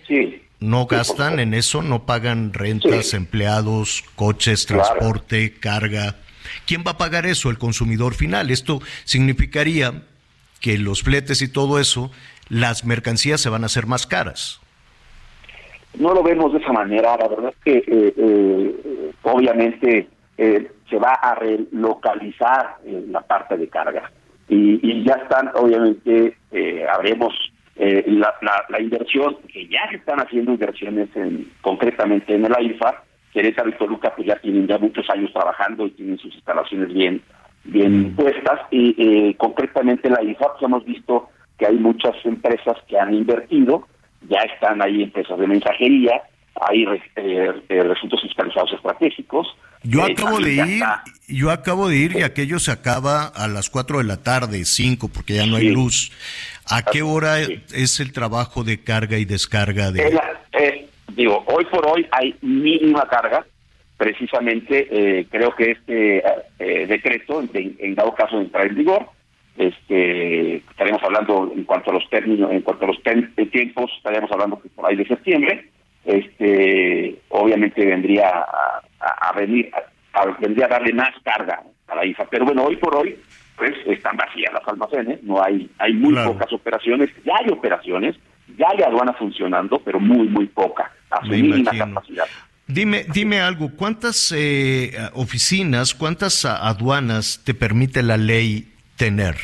No gastan en eso, no pagan rentas, empleados, coches, transporte, carga. ¿Quién va a pagar eso? El consumidor final. Esto significaría que los fletes y todo eso, las mercancías se van a hacer más caras.
No lo vemos de esa manera. La verdad es que eh, eh, obviamente eh, se va a relocalizar la parte de carga. Y, y ya están, obviamente, habremos eh, la, la, inversión, que ya se están haciendo inversiones en, concretamente en el AIFA, Querétaro y Toluca pues ya tienen ya muchos años trabajando y tienen sus instalaciones bien bien mm. puestas y eh, concretamente en la IFA pues hemos visto que hay muchas empresas que han invertido, ya están ahí empresas de mensajería, hay eh, eh, resultados fiscalizados estratégicos.
Yo acabo de ir, yo acabo de ir y aquello se acaba a las 4 de la tarde, 5, porque ya no hay luz. ¿A qué hora es el trabajo de carga y descarga de...?
Eh, digo, hoy por hoy hay mínima carga, precisamente eh, creo que este eh, decreto, en, dado caso de entrar en vigor, este, estaremos hablando en cuanto a los términos, en cuanto a los tiempos, estaríamos hablando que por ahí de septiembre, este, obviamente vendría a, venir, vendría a darle más carga a la IFA. Pero bueno, hoy por hoy pues están vacías las almacenes, no hay, hay muy pocas operaciones, ya hay operaciones, ya hay aduana funcionando, pero muy, muy poca, a su mínima capacidad.
Dime, dime algo, ¿cuántas eh, oficinas, cuántas aduanas te permite la ley tener?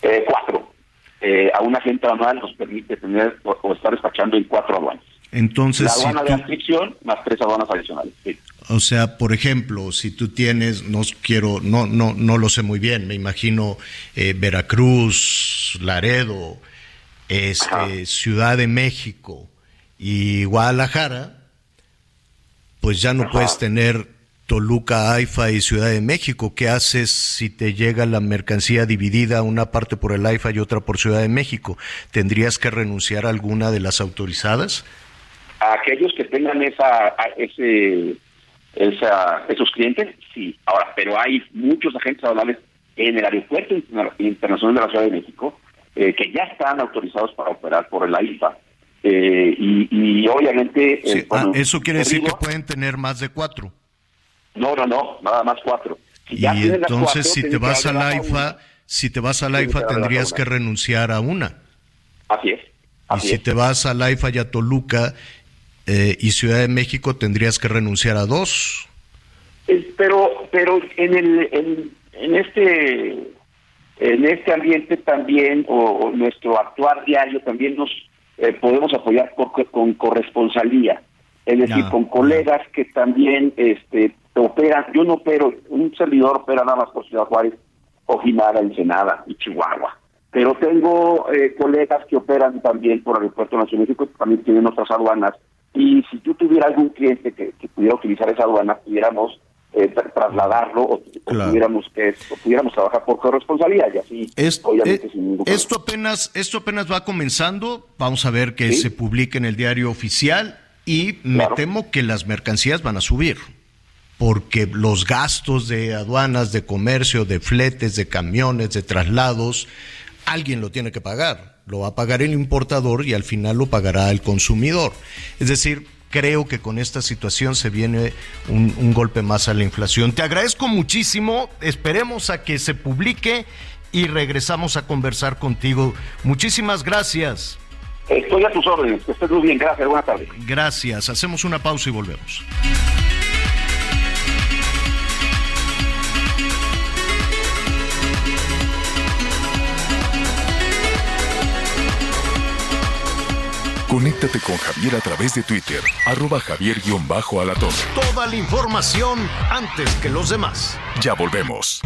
Eh, cuatro. Eh, a una agente anual nos permite tener o, estar despachando en cuatro aduanas.
Entonces,
la aduana de inscripción más tres aduanas adicionales. Sí.
O sea, por ejemplo, si tú tienes, no quiero, no, no, no lo sé muy bien, me imagino eh, Veracruz, Laredo, este, Ciudad de México y Guadalajara, pues ya no puedes tener Toluca, AIFA y Ciudad de México. ¿Qué haces si te llega la mercancía dividida, una parte por el AIFA y otra por Ciudad de México? ¿Tendrías que renunciar a alguna de las autorizadas?
A aquellos que tengan esa, ese esa, esos clientes, sí. Ahora, pero hay muchos agentes aduanales en el Aeropuerto Internacional de la Ciudad de México eh, que ya están autorizados para operar por el AIFA. Eh, y, obviamente...
Eh, ah, eso quiere decir que pueden tener más de cuatro.
No, no, no, nada más cuatro.
y entonces si te vas a la IFA, si te vas a la IFA tendrías que renunciar a una.
Así es.
y si te vas a la IFA y a Toluca eh, y Ciudad de México tendrías que renunciar a dos.
pero pero en el en, este en este ambiente también o, nuestro actuar diario también nos eh, podemos apoyar con corresponsalía es decir con colegas que también este operan yo no opero un servidor opera nada más por Ciudad Juárez Ojinaga, Ensenada y Chihuahua. Pero tengo eh, colegas que operan también por el Aeropuerto Nacional de México, que también tienen otras aduanas. Y si tú tuvieras algún cliente que, pudiera utilizar esa aduana, pudiéramos eh, trasladarlo o, tuviéramos que pudiéramos trabajar por corresponsabilidad y así
esto, obviamente eh, esto apenas esto apenas va comenzando. Vamos a ver que se publique en el diario oficial y me temo que las mercancías van a subir porque los gastos de aduanas, de comercio, de fletes, de camiones, de traslados, alguien lo tiene que pagar. Lo va a pagar el importador y al final lo pagará el consumidor. Es decir, creo que con esta situación se viene un, golpe más a la inflación. Te agradezco muchísimo, esperemos a que se publique y regresamos a conversar contigo. Muchísimas gracias.
Estoy a tus órdenes, que estés muy bien, gracias, buenas tardes.
Gracias, hacemos una pausa y volvemos.
Conéctate con Javier a través de Twitter, arroba javier-alatón.
Toda la información antes que los demás.
Ya volvemos.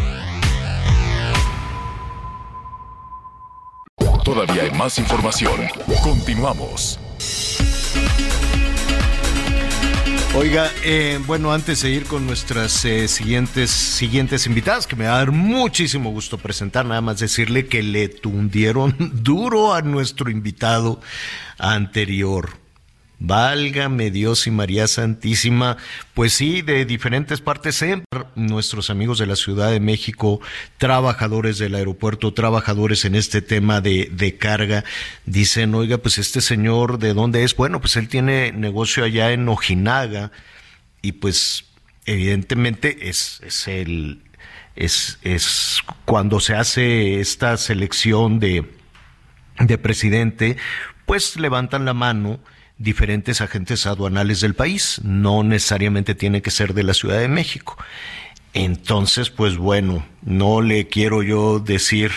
Todavía hay más información. Continuamos.
Oiga, eh, bueno, antes de ir con nuestras eh, siguientes, siguientes invitadas, que me va a dar muchísimo gusto presentar, nada más decirle que le tundieron <laughs> duro a nuestro invitado anterior. Válgame Dios y María Santísima. Pues sí, de diferentes partes, nuestros amigos de la Ciudad de México, trabajadores del aeropuerto, trabajadores en este tema de, de carga, dicen, oiga, pues este señor, ¿de dónde es? Bueno, pues él tiene negocio allá en Ojinaga y pues evidentemente es, es el... Es, es cuando se hace esta selección de, de presidente, pues levantan la mano diferentes agentes aduanales del país, no necesariamente tiene que ser de la Ciudad de México. Entonces, pues bueno, no le quiero yo decir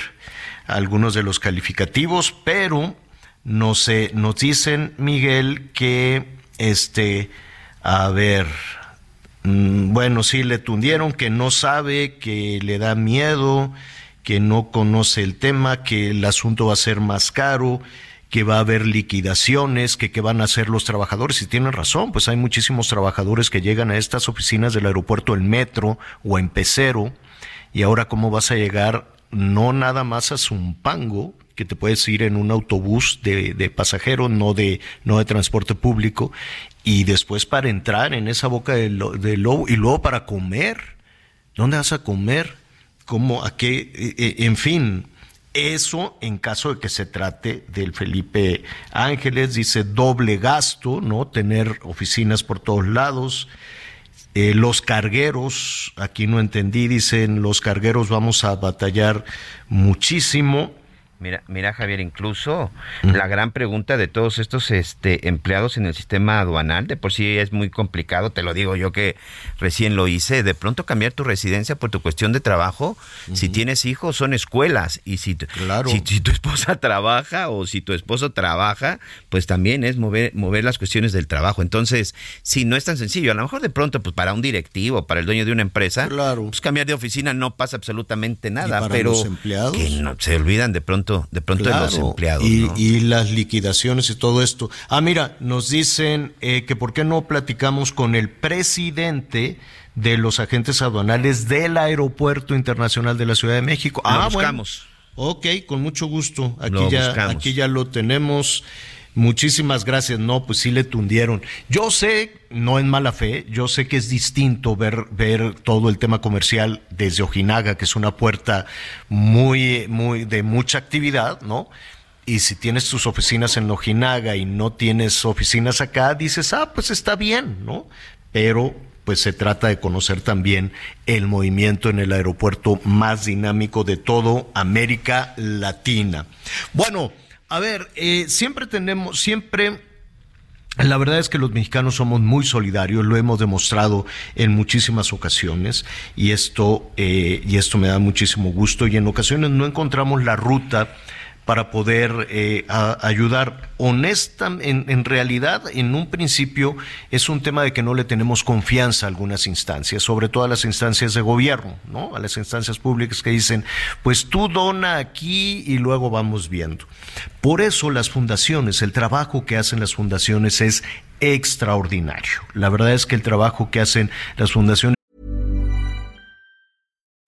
algunos de los calificativos, pero no sé, nos dicen, Miguel, que este, a ver, mm, bueno, sí le tundieron, que no sabe, que le da miedo, que no conoce el tema, que el asunto va a ser más caro, que va a haber liquidaciones, que qué van a hacer los trabajadores. Y tienen razón, pues hay muchísimos trabajadores que llegan a estas oficinas del aeropuerto en metro o en pecero. Y ahora cómo vas a llegar no nada más a Zumpango, que te puedes ir en un autobús de, de pasajero, no de, no de transporte público, y después para entrar en esa boca del, lobo, y luego para comer. ¿Dónde vas a comer? ¿Cómo? ¿A qué? E, e, en fin, eso en caso de que se trate del Felipe Ángeles, dice doble gasto, ¿no? Tener oficinas por todos lados. Eh, los cargueros, aquí no entendí, dicen los cargueros vamos a batallar muchísimo.
Mira, mira Javier, incluso la gran pregunta de todos estos este, empleados en el sistema aduanal, de por sí es muy complicado, te lo digo yo que recién lo hice, de pronto cambiar tu residencia por tu cuestión de trabajo, si tienes hijos son escuelas y si, si, tu esposa <laughs> trabaja o si tu esposo trabaja, pues también es mover, mover las cuestiones del trabajo. Entonces, si no es tan sencillo, a lo mejor de pronto pues para un directivo, para el dueño de una empresa, pues cambiar de oficina no pasa absolutamente nada, pero
los empleados?
que no se olvidan de pronto de pronto de los empleados.
Y, las liquidaciones y todo esto. Ah, mira, nos dicen eh, que por qué no platicamos con el presidente de los agentes aduanales del Aeropuerto Internacional de la Ciudad de México.
ah, buscamos.
ok, con mucho gusto. Aquí, ya, aquí ya lo tenemos. Muchísimas gracias. No, pues sí le tundieron. Yo sé, no en mala fe, yo sé que es distinto ver, ver todo el tema comercial desde Ojinaga, que es una puerta muy, muy, de mucha actividad, ¿no? y si tienes tus oficinas en Ojinaga y no tienes oficinas acá, dices, ah, pues está bien, ¿no? Pero pues se trata de conocer también el movimiento en el aeropuerto más dinámico de todo América Latina. Bueno, a ver, eh, siempre tenemos, siempre la verdad es que los mexicanos somos muy solidarios, lo hemos demostrado en muchísimas ocasiones y esto, eh, y esto me da muchísimo gusto y en ocasiones no encontramos la ruta para poder eh, ayudar. Honesta, en, en, realidad, en un principio es un tema de que no le tenemos confianza a algunas instancias, sobre todo a las instancias de gobierno, ¿no? A las instancias públicas que dicen, pues tú dona aquí y luego vamos viendo. Por eso las fundaciones, el trabajo que hacen las fundaciones es extraordinario. La verdad es que el trabajo que hacen las fundaciones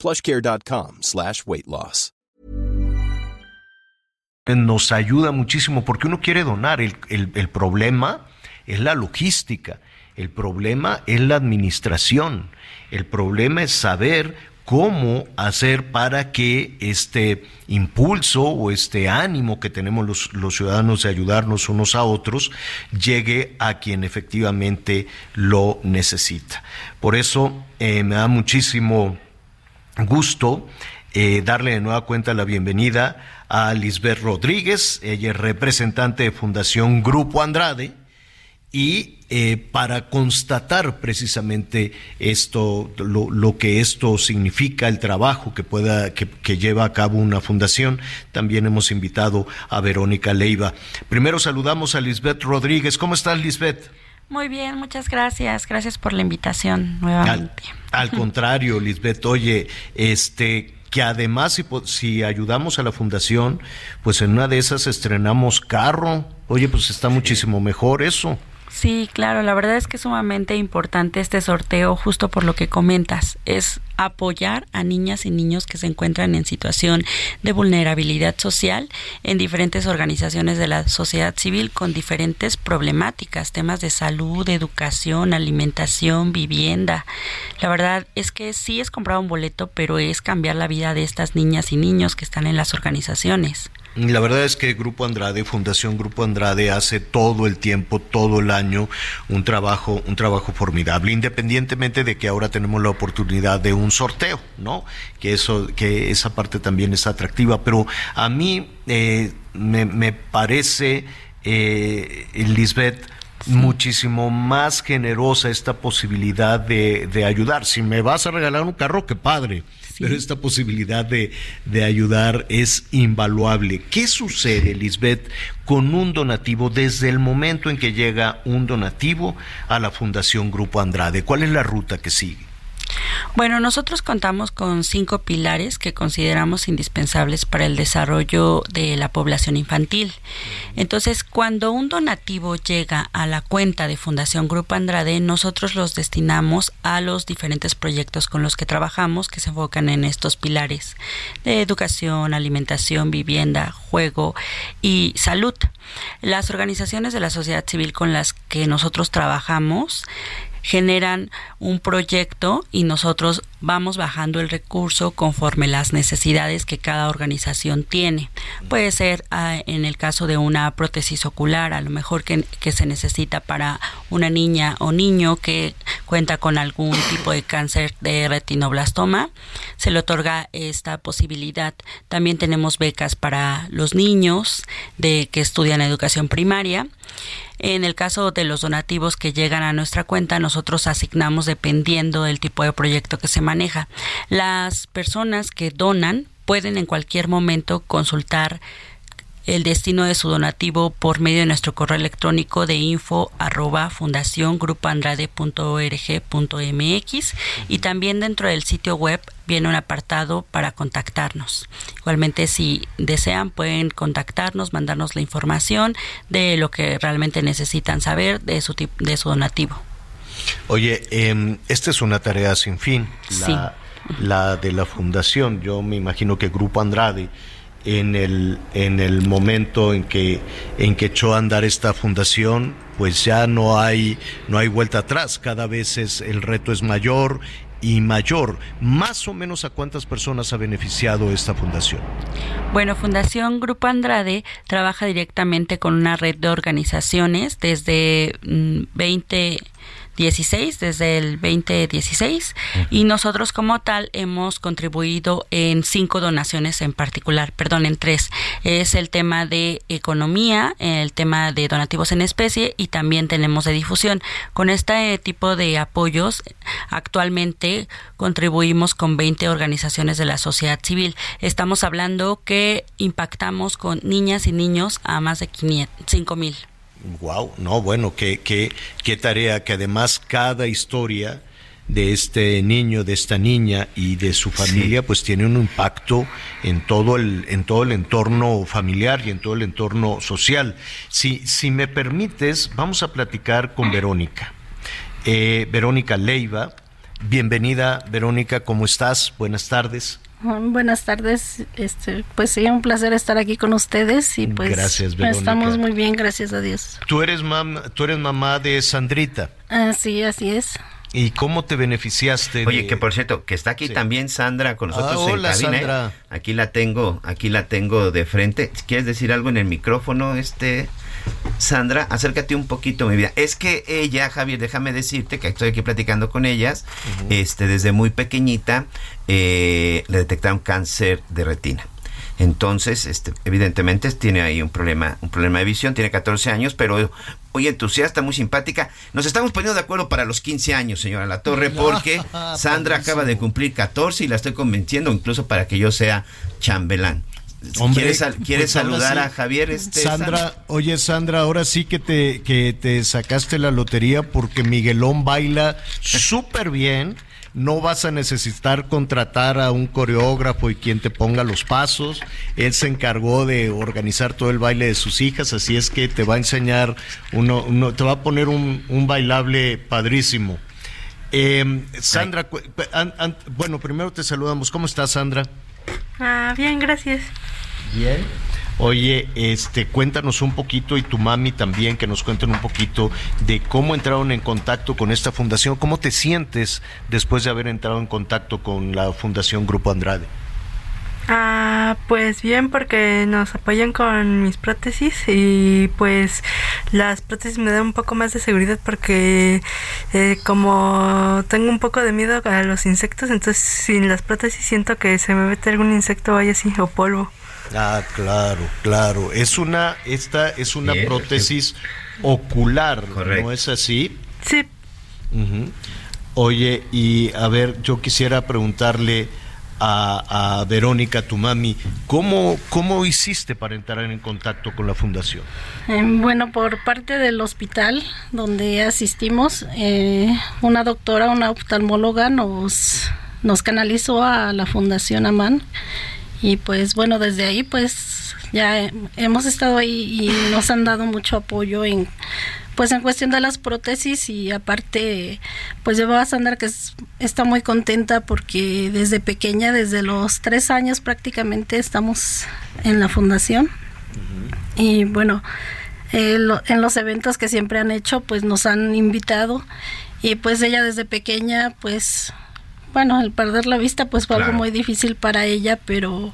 plushcare.com slash weight loss.
Nos ayuda muchísimo porque uno quiere donar. El, el, problema es la logística, el problema es la administración, el problema es saber cómo hacer para que este impulso o este ánimo que tenemos los, los ciudadanos de ayudarnos unos a otros llegue a quien efectivamente lo necesita. Por eso eh, me da muchísimo gusto eh, darle de nueva cuenta la bienvenida a Lisbeth Rodríguez, ella es representante de Fundación Grupo Andrade, y eh, para constatar precisamente esto, lo, que esto significa, el trabajo que pueda, que, que, lleva a cabo una fundación, también hemos invitado a Verónica Leiva. Primero saludamos a Lisbeth Rodríguez. ¿Cómo estás, Lisbeth?
Muy bien, muchas gracias. Gracias por la invitación nuevamente.
Al, al contrario, Lisbeth, oye, este que además si, si, ayudamos a la fundación, pues en una de esas estrenamos carro. Oye, pues está muchísimo mejor eso.
Sí, claro, la verdad es que es sumamente importante este sorteo justo por lo que comentas, es apoyar a niñas y niños que se encuentran en situación de vulnerabilidad social en diferentes organizaciones de la sociedad civil con diferentes problemáticas, temas de salud, educación, alimentación, vivienda. La verdad es que sí es comprar un boleto, pero es cambiar la vida de estas niñas y niños que están en las organizaciones.
La verdad es que Grupo Andrade, Fundación Grupo Andrade, hace todo el tiempo, todo el año, un trabajo, un trabajo formidable, independientemente de que ahora tenemos la oportunidad de un sorteo, ¿no? Que eso, que esa parte también es atractiva. Pero a mí eh, me, me, parece, eh, Lisbeth, muchísimo más generosa esta posibilidad de, de, ayudar. Si me vas a regalar un carro, qué padre. Pero esta posibilidad de, de, ayudar es invaluable. ¿Qué sucede, Lisbeth, con un donativo desde el momento en que llega un donativo a la Fundación Grupo Andrade? ¿Cuál es la ruta que sigue?
Bueno, nosotros contamos con cinco pilares que consideramos indispensables para el desarrollo de la población infantil. Entonces, cuando un donativo llega a la cuenta de Fundación Grupo Andrade, nosotros los destinamos a los diferentes proyectos con los que trabajamos que se enfocan en estos pilares de educación, alimentación, vivienda, juego y salud. Las organizaciones de la sociedad civil con las que nosotros trabajamos generan un proyecto y nosotros vamos bajando el recurso conforme las necesidades que cada organización tiene. Puede ser ah, en el caso de una prótesis ocular, a lo mejor que, que, se necesita para una niña o niño que cuenta con algún tipo de cáncer de retinoblastoma, se le otorga esta posibilidad. También tenemos becas para los niños de que estudian educación primaria. En el caso de los donativos que llegan a nuestra cuenta, nosotros asignamos dependiendo del tipo de proyecto que se maneja. Las personas que donan pueden en cualquier momento consultar el destino de su donativo por medio de nuestro correo electrónico de info arroba fundación y también dentro del sitio web viene un apartado para contactarnos. Igualmente, si desean, pueden contactarnos, mandarnos la información de lo que realmente necesitan saber de su, de su donativo.
Oye, eh, esta es una tarea sin fin, la, la de la fundación. Yo me imagino que Grupo Andrade en el, en el momento en que, en que echó a andar esta fundación, pues ya no hay, no hay vuelta atrás. Cada vez es, el reto es mayor y mayor. Más o menos a cuántas personas ha beneficiado esta fundación.
Bueno, Fundación Grupo Andrade trabaja directamente con una red de organizaciones desde 20 mm, 16 desde el 2016 y nosotros como tal hemos contribuido en cinco donaciones en particular, perdón, en tres. Es el tema de economía, el tema de donativos en especie y también tenemos de difusión. Con este tipo de apoyos actualmente contribuimos con 20 organizaciones de la sociedad civil. Estamos hablando que impactamos con niñas y niños a más de 5 mil.
Wow, no, bueno, qué, qué, qué tarea que además cada historia de este niño, de esta niña y de su familia, pues tiene un impacto en todo el, en todo el entorno familiar y en todo el entorno social. Si, si me permites, vamos a platicar con Verónica. Eh, Verónica Leiva. Bienvenida, Verónica, ¿cómo estás? Buenas tardes.
Buenas tardes, este, pues sí, un placer estar aquí con ustedes y pues
gracias,
estamos muy bien, gracias a Dios.
Tú eres mam, tú eres mamá de Sandrita.
Ah, sí, así es.
¿Y cómo te beneficiaste?
Oye, que por cierto, que está aquí también Sandra con nosotros ah, hola, en cabina. ¿eh? Sandra. Aquí la tengo, aquí la tengo de frente. ¿Quieres decir algo en el micrófono, este? Sandra, acércate un poquito, mi vida. Es que ella, Javier, déjame decirte que estoy aquí platicando con ellas. Este, desde muy pequeñita eh, le detectaron cáncer de retina. Entonces, este, evidentemente tiene ahí un problema, un problema de visión, tiene 14 años, pero muy entusiasta, muy simpática. Nos estamos poniendo de acuerdo para los 15 años, señora La Torre, <laughs> porque Sandra acaba de cumplir 14 y la estoy convenciendo incluso para que yo sea chambelán. ¿Quieres, pues saludar a Javier? Este,
Sandra, oye Sandra, ahora sí que te, que te sacaste la lotería porque Miguelón baila súper bien. No vas a necesitar contratar a un coreógrafo y quien te ponga los pasos. Él se encargó de organizar todo el baile de sus hijas, así es que te va a enseñar, uno, uno te va a poner un, un bailable padrísimo. Eh, Sandra, bueno, primero te saludamos. ¿Cómo estás, Sandra?
Ah, bien, gracias.
Bien. Oye, este, cuéntanos un poquito y tu mami también que nos cuenten un poquito de cómo entraron en contacto con esta fundación, cómo te sientes después de haber entrado en contacto con la Fundación Grupo Andrade.
Ah, pues bien, porque nos apoyan con mis prótesis y pues las prótesis me dan un poco más de seguridad porque eh, como tengo un poco de miedo a los insectos, entonces sin las prótesis siento que se me mete algún insecto o así o polvo.
Ah, claro, claro. Es una, esta es una prótesis ocular, ¿no es así?
Sí.
Oye, y a ver, yo quisiera preguntarle a, Verónica, tu mami, ¿cómo, ¿cómo hiciste para entrar en contacto con la fundación?
Eh, bueno, por parte del hospital donde asistimos, eh, una doctora, una oftalmóloga nos, nos canalizó a la Fundación Amán y pues bueno, desde ahí pues ya hemos estado ahí y nos han dado mucho apoyo en pues en cuestión de las prótesis y aparte pues yo a Sandra que está muy contenta porque desde pequeña, desde los tres años prácticamente estamos en la fundación. Y bueno eh, en los eventos que siempre han hecho pues nos han invitado. Y pues ella desde pequeña pues bueno, el perder la vista pues fue algo muy difícil para ella, pero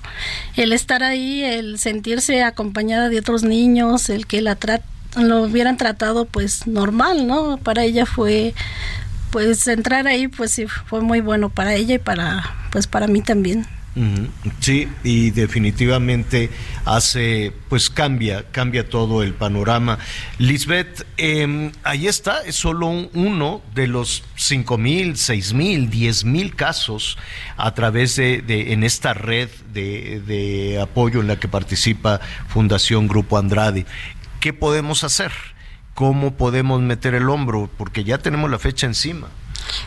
el estar ahí, el sentirse acompañada de otros niños, el que la trata lo hubieran tratado pues normal, ¿no? Para ella fue pues entrar ahí pues sí fue muy bueno para ella y para pues para mí también.
Sí, y definitivamente hace, pues cambia, cambia todo el panorama. Lisbeth, eh, ahí está, es solo uno de los cinco mil, seis mil, diez mil casos a través de, de en esta red de, de apoyo en la que participa Fundación Grupo Andrade. ¿qué podemos hacer? ¿Cómo podemos meter el hombro? Porque ya tenemos la fecha encima.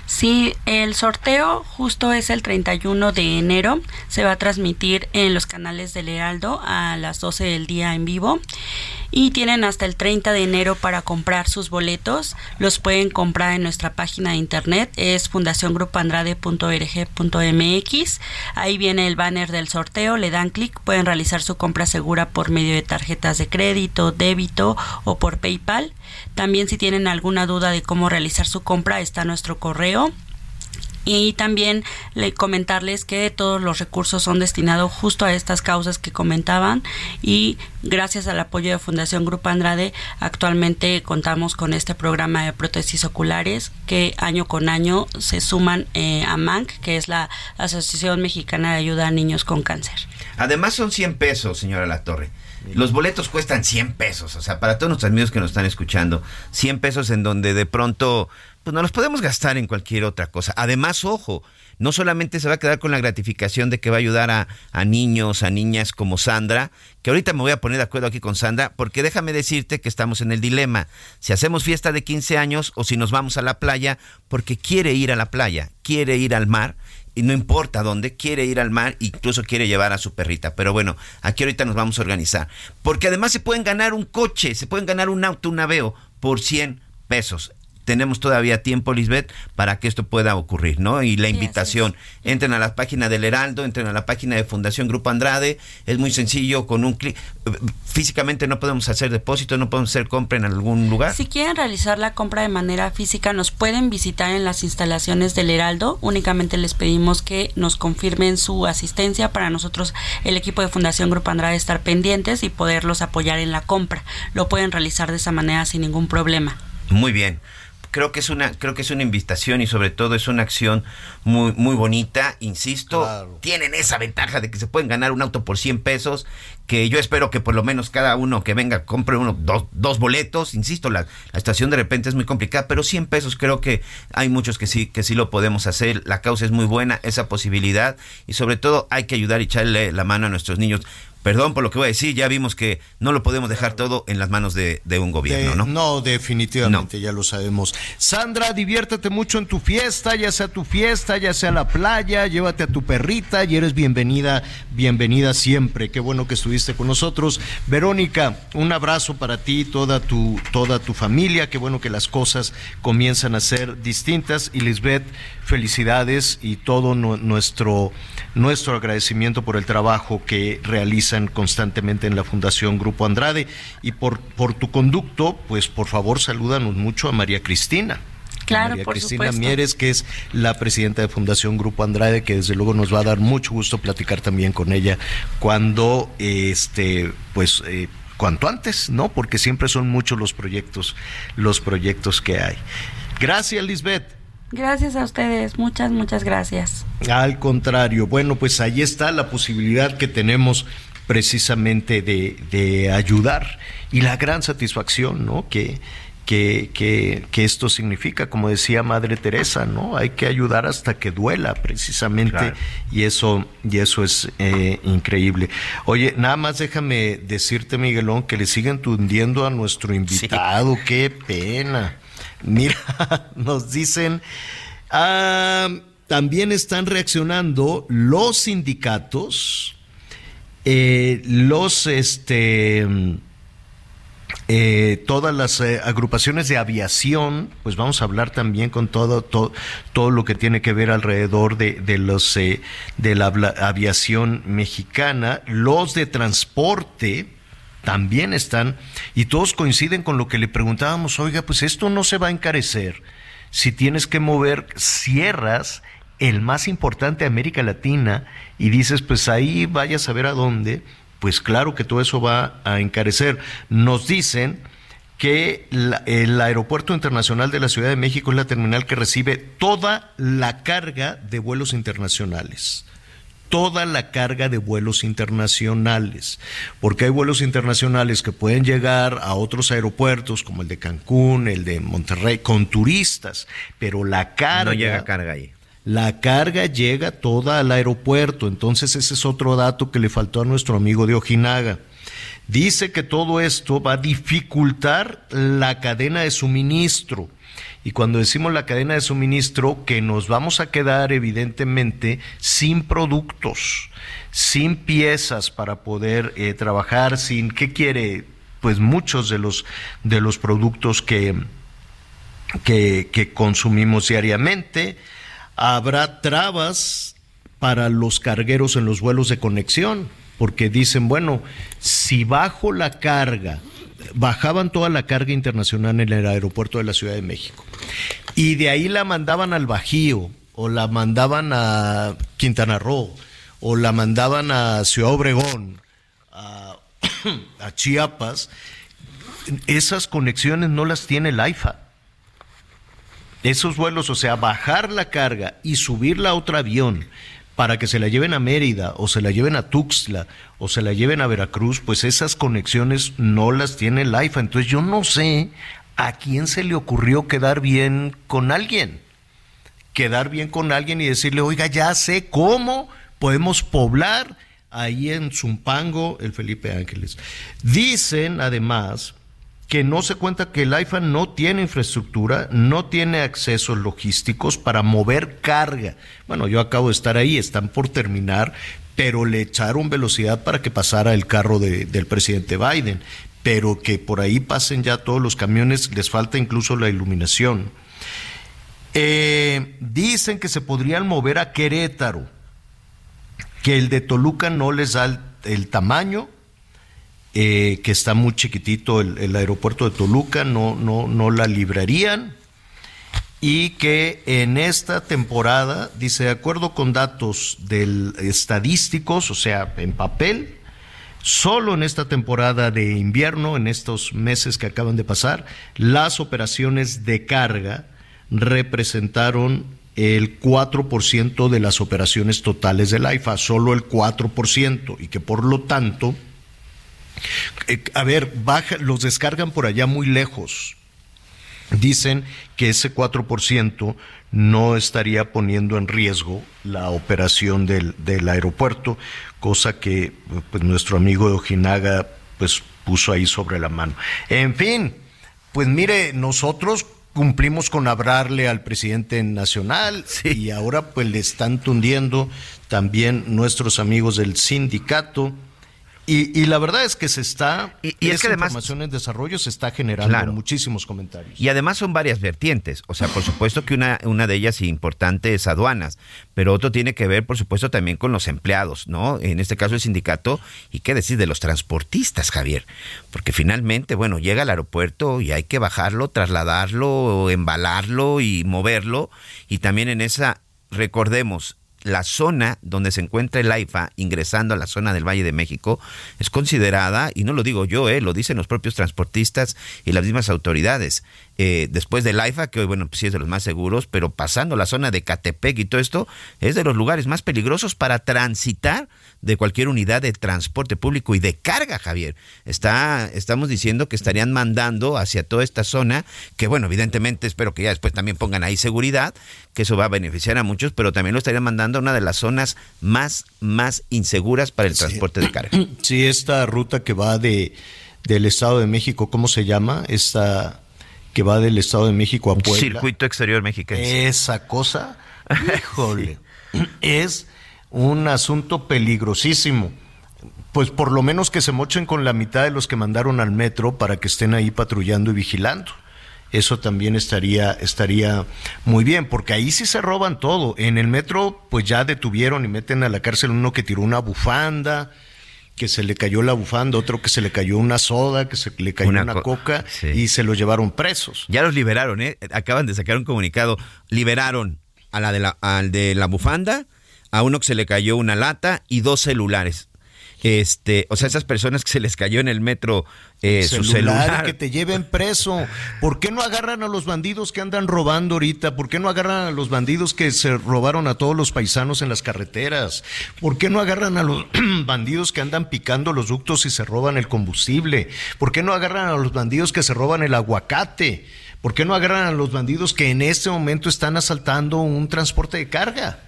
Sí, el sorteo justo es el 31 de enero. Se va a transmitir en los canales del Heraldo a las 12 del día en vivo. Y tienen hasta el 30 de enero para comprar sus boletos. Los pueden comprar en nuestra página de internet. Es fundaciongrupoandrade.org.mx. Ahí viene el banner del sorteo. Le dan clic. Pueden realizar su compra segura por medio de tarjetas de crédito, débito o por PayPal. También si tienen alguna duda de cómo realizar su compra está nuestro correo y también le comentarles que todos los recursos son destinados justo a estas causas que comentaban y gracias al apoyo de Fundación Grupo Andrade actualmente contamos con este programa de prótesis oculares que año con año se suman eh, a MANC que es la Asociación Mexicana de Ayuda a Niños con Cáncer.
Además son 100 pesos, señora La Torre. Los boletos cuestan 100 pesos, o sea, para todos nuestros amigos que nos están escuchando, 100 pesos en donde de pronto pues no los podemos gastar en cualquier otra cosa. Además, ojo, no solamente se va a quedar con la gratificación de que va a ayudar a, a, niños, a niñas como Sandra, que ahorita me voy a poner de acuerdo aquí con Sandra, porque déjame decirte que estamos en el dilema, si hacemos fiesta de 15 años o si nos vamos a la playa, porque quiere ir a la playa, quiere ir al mar, y no importa dónde, quiere ir al mar, incluso quiere llevar a su perrita. Pero bueno, aquí ahorita nos vamos a organizar. Porque además se pueden ganar un coche, se pueden ganar un auto, un naveo, por 100 pesos tenemos todavía tiempo, Lisbeth, para que esto pueda ocurrir, ¿no? Y la invitación, entren a la página del Heraldo, entren a la página de Fundación Grupo Andrade, es muy sencillo, con un clic. Físicamente no podemos hacer depósito, no podemos hacer compra en algún lugar.
Si quieren realizar la compra de manera física, nos pueden visitar en las instalaciones del Heraldo. Únicamente les pedimos que nos confirmen su asistencia para nosotros, el equipo de Fundación Grupo Andrade, estar pendientes y poderlos apoyar en la compra. Lo pueden realizar de esa manera sin ningún problema.
Muy bien creo que es una creo que es una invitación y sobre todo es una acción muy muy bonita insisto tienen esa ventaja de que se pueden ganar un auto por 100 pesos que yo espero que por lo menos cada uno que venga compre uno dos, dos boletos insisto la, la, estación de repente es muy complicada pero 100 pesos creo que hay muchos que sí que sí lo podemos hacer la causa es muy buena esa posibilidad y sobre todo hay que ayudar y echarle la mano a nuestros niños perdón por lo que voy a decir, ya vimos que no lo podemos dejar todo en las manos de, de un gobierno,
de,
¿no?
No, definitivamente, no. ya lo sabemos. Sandra, diviértete mucho en tu fiesta, ya sea tu fiesta, ya sea la playa, llévate a tu perrita y eres bienvenida, bienvenida siempre. Qué bueno que estuviste con nosotros. Verónica, un abrazo para ti, toda tu, toda tu familia, qué bueno que las cosas comienzan a ser distintas. Y Lisbeth, felicidades y todo nuestro, nuestro agradecimiento por el trabajo que realizan constantemente en la Fundación Grupo Andrade y por, por tu conducto, pues por favor salúdanos mucho a María Cristina.
Claro,
María
por
Cristina
supuesto.
Mieres, que es la presidenta de Fundación Grupo Andrade, que desde luego nos va a dar mucho gusto platicar también con ella cuando, este, pues, eh, cuanto antes, ¿no? Porque siempre son muchos los proyectos, los proyectos que hay. Gracias, Lisbeth.
Gracias a ustedes, muchas, muchas gracias.
Al contrario, bueno, pues ahí está la posibilidad que tenemos precisamente de, de ayudar y la gran satisfacción, ¿no? Que, que, que, que, esto significa, como decía Madre Teresa, ¿no? Hay que ayudar hasta que duela, precisamente, claro. y eso, y eso es eh, increíble. Oye, nada más déjame decirte, Miguelón, que le siguen tundiendo a nuestro invitado, sí. qué pena. Mira, <laughs> nos dicen, ah, también están reaccionando los sindicatos, eh, los, este, eh, todas las eh, agrupaciones de aviación, pues vamos a hablar también con todo, todo, todo lo que tiene que ver alrededor de, de los, eh, de la aviación mexicana, los de transporte, también están, y todos coinciden con lo que le preguntábamos, oiga, pues esto no se va a encarecer si tienes que mover sierras, el más importante de América Latina, y dices, pues ahí vaya a saber a dónde, pues claro que todo eso va a encarecer. Nos dicen que la, el Aeropuerto Internacional de la Ciudad de México es la terminal que recibe toda la carga de vuelos internacionales toda la carga de vuelos internacionales, porque hay vuelos internacionales que pueden llegar a otros aeropuertos como el de Cancún, el de Monterrey, con turistas, pero la carga...
No llega carga ahí.
La carga llega toda al aeropuerto, entonces ese es otro dato que le faltó a nuestro amigo de Ojinaga. Dice que todo esto va a dificultar la cadena de suministro. Y cuando decimos la cadena de suministro, que nos vamos a quedar evidentemente sin productos, sin piezas para poder eh, trabajar, sin, ¿qué quiere? Pues muchos de los, de los productos que, que, que consumimos diariamente. Habrá trabas para los cargueros en los vuelos de conexión, porque dicen, bueno, si bajo la carga, bajaban toda la carga internacional en el aeropuerto de la Ciudad de México. Y de ahí la mandaban al Bajío, o la mandaban a Quintana Roo, o la mandaban a Ciudad Obregón, a, <clears throat> Chiapas. Esas conexiones no las tiene el AIFA. Esos vuelos, o sea, bajar la carga y subirla a otro avión para que se la lleven a Mérida o se la lleven a Tuxtla o se la lleven a Veracruz, pues esas conexiones no las tiene el AIFA. Entonces yo no sé a quién se le ocurrió quedar bien con alguien. Quedar bien con alguien y decirle, oiga, ya sé cómo podemos poblar ahí en Zumpango el Felipe Ángeles. Dicen además que no se cuenta que el AIFA no tiene infraestructura, no tiene accesos logísticos para mover carga. Bueno, yo acabo de estar ahí, están por terminar, pero le echaron velocidad para que pasara el carro de, del presidente Biden, pero que por ahí pasen ya todos los camiones, les falta incluso la iluminación. Eh, dicen que se podrían mover a Querétaro, que el de Toluca no les da el, el tamaño, eh, que está muy chiquitito el, aeropuerto de Toluca, no, no, no la librarían. Y que en esta temporada, dice, de acuerdo con datos del estadísticos, o sea, en papel, solo en esta temporada de invierno, en estos meses que acaban de pasar, las operaciones de carga representaron el 4% de las operaciones totales del AIFA, solo el 4%, y que por lo tanto eh, a ver, baja, los descargan por allá muy lejos. Dicen que ese 4% no estaría poniendo en riesgo la operación del, del aeropuerto, cosa que pues, nuestro amigo de Ojinaga pues, puso ahí sobre la mano. En fin, pues mire, nosotros cumplimos con hablarle al presidente nacional <laughs> sí. y ahora pues le están tundiendo también nuestros amigos del sindicato y, y, la verdad es que se está,
y, y es que además,
información en desarrollo se está generando claro. muchísimos comentarios.
Y además son varias vertientes, o sea, por supuesto que una, una de ellas importante es aduanas, pero otro tiene que ver, por supuesto, también con los empleados, ¿no? En este caso el sindicato, y qué decir de los transportistas, Javier, porque finalmente, bueno, llega al aeropuerto y hay que bajarlo, trasladarlo, embalarlo y moverlo, y también en esa, recordemos, la zona donde se encuentra el AIFA ingresando a la zona del Valle de México es considerada, y no lo digo yo, eh, lo dicen los propios transportistas y las mismas autoridades, eh, después del AIFA, que hoy, bueno, pues sí es de los más seguros, pero pasando la zona de Catepec y todo esto, es de los lugares más peligrosos para transitar de cualquier unidad de transporte público y de carga, Javier. Está, estamos diciendo que estarían mandando hacia toda esta zona, que bueno, evidentemente espero que ya después también pongan ahí seguridad, que eso va a beneficiar a muchos, pero también lo estarían mandando a una de las zonas más, más inseguras para el sí. transporte de carga.
Sí, esta ruta que va de del Estado de México, ¿cómo se llama? Esta que va del Estado de México a Puebla.
Circuito exterior mexicano.
Esa cosa, <laughs> híjole, sí. es un asunto peligrosísimo. Pues por lo menos que se mochen con la mitad de los que mandaron al metro para que estén ahí patrullando y vigilando. Eso también estaría, estaría muy bien, porque ahí sí se roban todo. En el metro, pues ya detuvieron y meten a la cárcel uno que tiró una bufanda, que se le cayó la bufanda, otro que se le cayó una soda, que se le cayó una, una co coca sí. y se lo llevaron presos.
Ya los liberaron, ¿eh? Acaban de sacar un comunicado. Liberaron a la de la, al de la bufanda, a uno que se le cayó una lata y dos celulares. Este, o sea, esas personas que se les cayó en el metro eh, celular, su celular.
que te lleven preso. ¿Por qué no agarran a los bandidos que andan robando ahorita? ¿Por qué no agarran a los bandidos que se robaron a todos los paisanos en las carreteras? ¿Por qué no agarran a los <clears throat> bandidos que andan picando los ductos y se roban el combustible? ¿Por qué no agarran a los bandidos que se roban el aguacate? ¿Por qué no agarran a los bandidos que en este momento están asaltando un transporte de carga?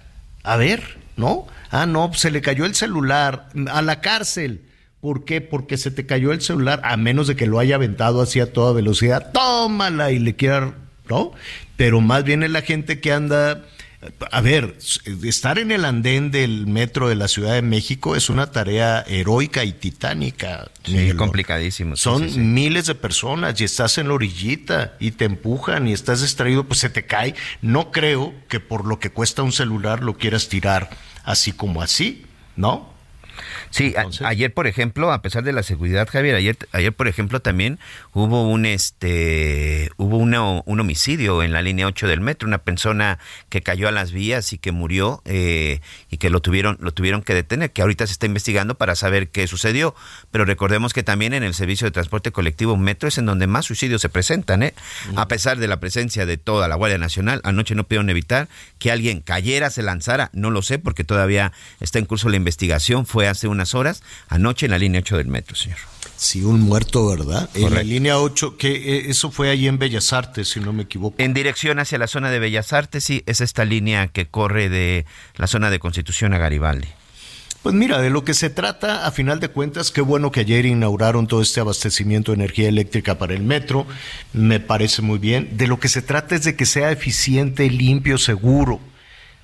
A ver, ¿no? Ah, no, se le cayó el celular a la cárcel ¿Por qué? Porque se te cayó el celular, a menos de que lo haya aventado así a toda velocidad, tómala y le quiera, ¿no? Pero más bien es la gente que anda a ver, estar en el andén del metro de la Ciudad de México es una tarea heroica y titánica.
Sí, complicadísimo.
Son miles de personas y estás en la orillita y te empujan y estás distraído, pues se te cae. No creo que por lo que cuesta un celular lo quieras tirar así como así, ¿no?
Sí, ayer por ejemplo, a pesar de la seguridad, Javier, ayer, ayer por ejemplo también hubo un este hubo un homicidio en la línea 8 del metro, una persona que cayó a las vías y que murió eh, y que lo tuvieron lo tuvieron que detener, que ahorita se está investigando para saber qué sucedió, pero recordemos que también en el servicio de transporte colectivo metro es en donde más suicidios se presentan, ¿eh? A pesar de la presencia de toda la Guardia Nacional, anoche no pudieron evitar que alguien cayera, se lanzara, no lo sé porque todavía está en curso la investigación, fue hace unas horas, anoche en la línea 8 del metro, señor.
Sí, un muerto, ¿verdad? En la línea 8, que eh, eso fue allí en Bellas Artes, si no me equivoco.
En dirección hacia la zona de Bellas Artes, sí, es esta línea que corre de la zona de Constitución a Garibaldi.
Pues mira, de lo que se trata, a final de cuentas, qué bueno que ayer inauguraron todo este abastecimiento de energía eléctrica para el metro, me parece muy bien. De lo que se trata es de que sea eficiente, limpio, seguro.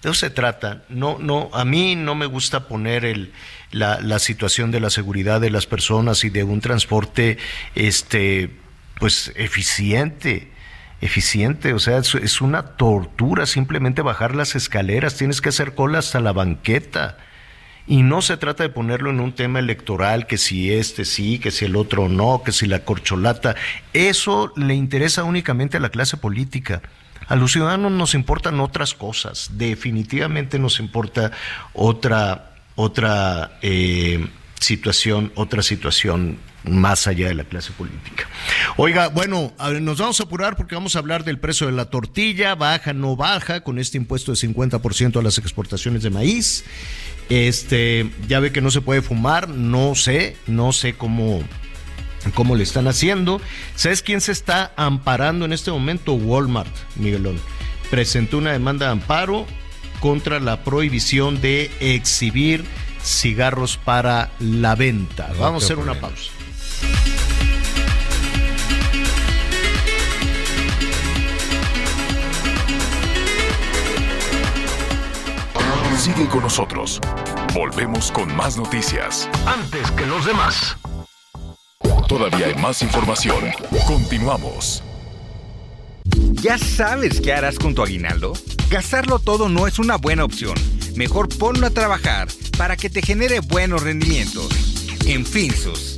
De eso se trata. No, no, a mí no me gusta poner el, la, la situación de la seguridad de las personas y de un transporte, este, pues eficiente eficiente, o sea, es, una tortura simplemente bajar las escaleras, tienes que hacer cola hasta la banqueta. Y no se trata de ponerlo en un tema electoral, que si este sí, que si el otro no, que si la corcholata. Eso le interesa únicamente a la clase política. A los ciudadanos nos importan otras cosas. Definitivamente nos importa otra, otra eh, situación, otra situación más allá de la clase política. Oiga, bueno, nos vamos a apurar porque vamos a hablar del precio de la tortilla, baja, no baja, con este impuesto de 50% a las exportaciones de maíz. Este, ya ve que no se puede fumar, no sé, no sé cómo cómo le están haciendo. ¿Sabes quién se está amparando en este momento? Walmart, Miguelón. Presentó una demanda de amparo contra la prohibición de exhibir cigarros para la venta. Vamos a hacer una pausa.
Sigue con nosotros. Volvemos con más noticias.
Antes que los demás.
Todavía hay más información. Continuamos.
¿Ya sabes qué harás con tu aguinaldo? Gastarlo todo no es una buena opción. Mejor ponlo a trabajar para que te genere buenos rendimientos. En Finsus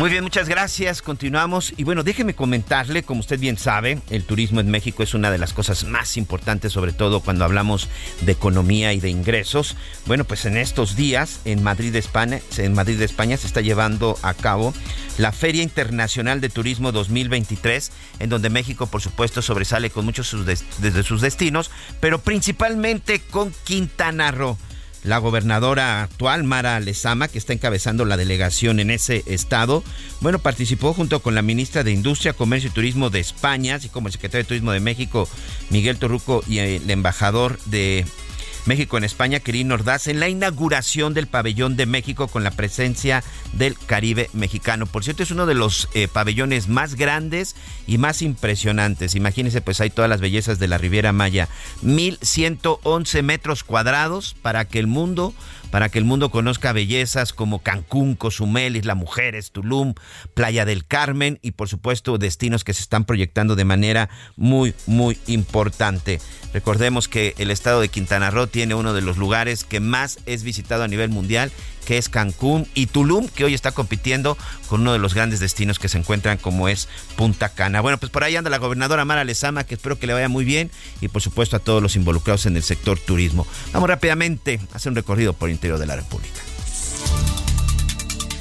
Muy bien, muchas gracias. Continuamos. Y bueno, déjeme comentarle, como usted bien sabe, el turismo en México es una de las cosas más importantes, sobre todo cuando hablamos de economía y de ingresos. Bueno, pues en estos días en Madrid, España, en Madrid, España se está llevando a cabo la Feria Internacional de Turismo 2023, en donde México, por supuesto, sobresale con muchos de sus destinos, pero principalmente con Quintana Roo la gobernadora actual, Mara Lezama, que está encabezando la delegación en ese estado, bueno, participó junto con la ministra de Industria, Comercio y Turismo de España, así como el secretario de Turismo de México, Miguel Torruco, y el embajador de México en España, Quirino Ordaz, en la inauguración del pabellón de México con la presencia del Caribe mexicano. Por cierto, es uno de los eh, pabellones más grandes y más impresionantes. Imagínense, pues hay todas las bellezas de la Riviera Maya. 1111 metros cuadrados para que el mundo para que el mundo conozca bellezas como Cancún, Cozumel, Isla Mujeres, Tulum, Playa del Carmen y por supuesto destinos que se están proyectando de manera muy, muy importante. Recordemos que el estado de Quintana Roo tiene uno de los lugares que más es visitado a nivel mundial que es Cancún, y Tulum, que hoy está compitiendo con uno de los grandes destinos que se encuentran como es Punta Cana. Bueno, pues por ahí anda la gobernadora Mara Lezama, que espero que le vaya muy bien, y por supuesto a todos los involucrados en el sector turismo. Vamos rápidamente a hacer un recorrido por el interior de la República.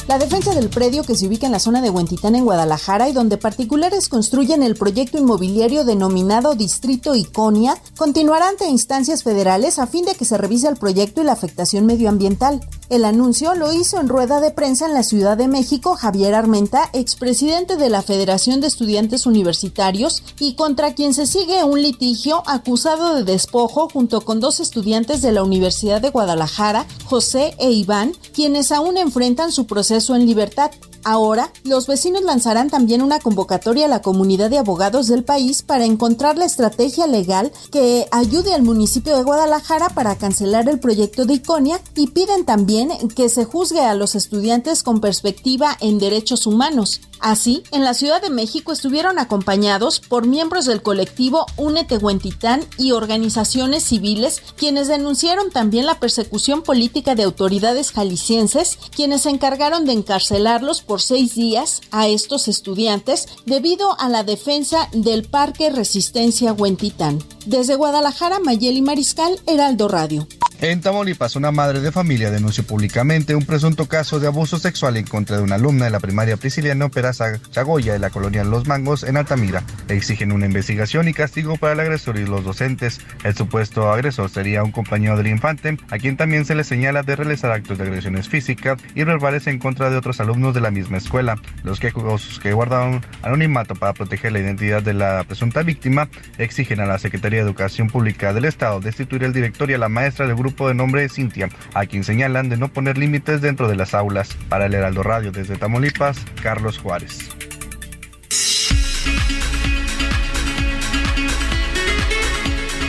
La defensa del predio que se ubica en la zona de Huentitán en Guadalajara y donde particulares construyen el proyecto inmobiliario denominado Distrito Iconia continuará ante instancias federales a fin de que se revise el proyecto y la afectación medioambiental. El anuncio lo hizo en rueda de prensa en la Ciudad de México Javier Armenta, expresidente de la Federación de Estudiantes Universitarios y contra quien se sigue un litigio acusado de despojo junto con dos estudiantes de la Universidad de Guadalajara, José e Iván, quienes aún enfrentan su proceso en libertad. Ahora, los vecinos lanzarán también una convocatoria a la comunidad de abogados del país para encontrar la estrategia legal que ayude al municipio de Guadalajara para cancelar el proyecto de Iconia y piden también que se juzgue a los estudiantes con perspectiva en derechos humanos. Así, en la Ciudad de México estuvieron acompañados por miembros del colectivo Únete Huentitán y organizaciones civiles, quienes denunciaron también la persecución política de autoridades jaliscienses, quienes se encargaron de encarcelarlos por seis días a estos estudiantes debido a la defensa del Parque Resistencia Huentitán. Desde Guadalajara, Mayeli Mariscal, Heraldo Radio.
En Tamaulipas, una madre de familia denunció públicamente un presunto caso de abuso sexual en contra de una alumna de la primaria Prisciliano Peraza Chagoya de la colonia Los Mangos en Altamira. Exigen una investigación y castigo para el agresor y los docentes. El supuesto agresor sería un compañero del infante, a quien también se le señala de realizar actos de agresiones físicas y verbales en contra de otros alumnos de la misma escuela. Los que guardaron anonimato para proteger la identidad de la presunta víctima exigen a la Secretaría de Educación Pública del Estado destituir el director y a la maestra del grupo de nombre Cintia, a quien señalan de no poner límites dentro de las aulas. Para el Heraldo Radio desde Tamaulipas, Carlos Juárez.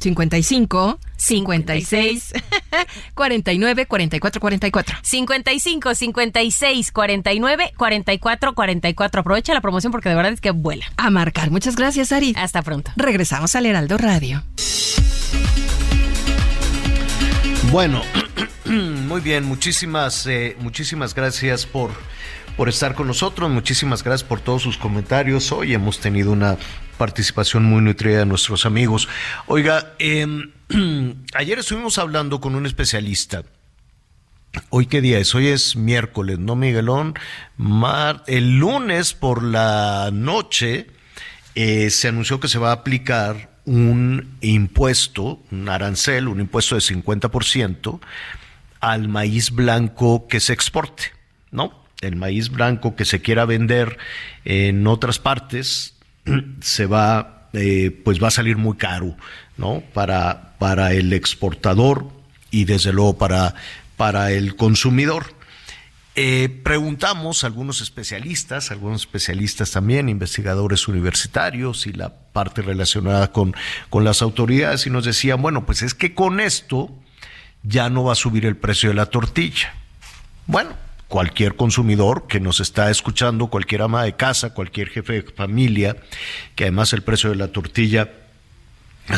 55 56 49 44 44.
55 56 49 44 44. Aprovecha la promoción porque de verdad es que vuela.
A marcar. Muchas gracias, Ari.
Hasta pronto.
Regresamos al Heraldo Radio.
Bueno, <clears throat> muy bien, muchísimas, eh, muchísimas gracias por, por estar con nosotros, muchísimas gracias por todos sus comentarios. Hoy hemos tenido una participación muy nutrida de nuestros amigos. Oiga, em, <clears throat> ayer estuvimos hablando con un especialista. Hoy qué día es? Hoy es miércoles, ¿no, Miguelón? El lunes por la noche eh, se anunció que se va a aplicar un impuesto, un arancel, un impuesto de 50% al maíz blanco que se exporte, ¿no? El maíz blanco que se quiera vender en otras partes <clears throat> se va, eh, pues va a salir muy caro, ¿no? Para, para el exportador y desde luego para, para el consumidor. Eh, preguntamos a algunos especialistas, algunos especialistas también, investigadores universitarios y la parte relacionada con, con las autoridades y nos decían, bueno, pues es que con esto ya no va a subir el precio de la tortilla. Bueno, cualquier consumidor que nos está escuchando, cualquier ama de casa, cualquier jefe de familia, que además el precio de la tortilla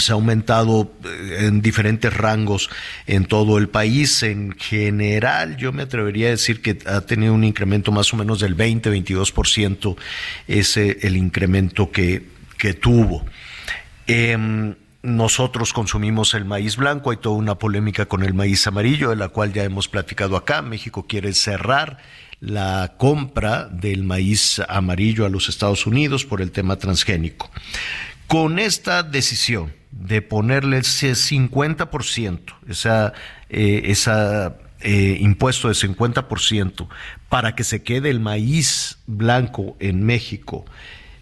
se ha aumentado eh, en diferentes rangos en todo el país. En general, yo me atrevería a decir que ha tenido un incremento más o menos del 20-22%, ese el incremento que, que tuvo. Em, nosotros consumimos el maíz blanco, hay toda una polémica con el maíz amarillo, de la cual ya hemos platicado acá. México quiere cerrar la compra del maíz amarillo a los Estados Unidos por el tema transgénico. Con esta decisión de ponerle ese 50%, esa, eh, esa eh, impuesto de 50% para que se quede el maíz blanco en México,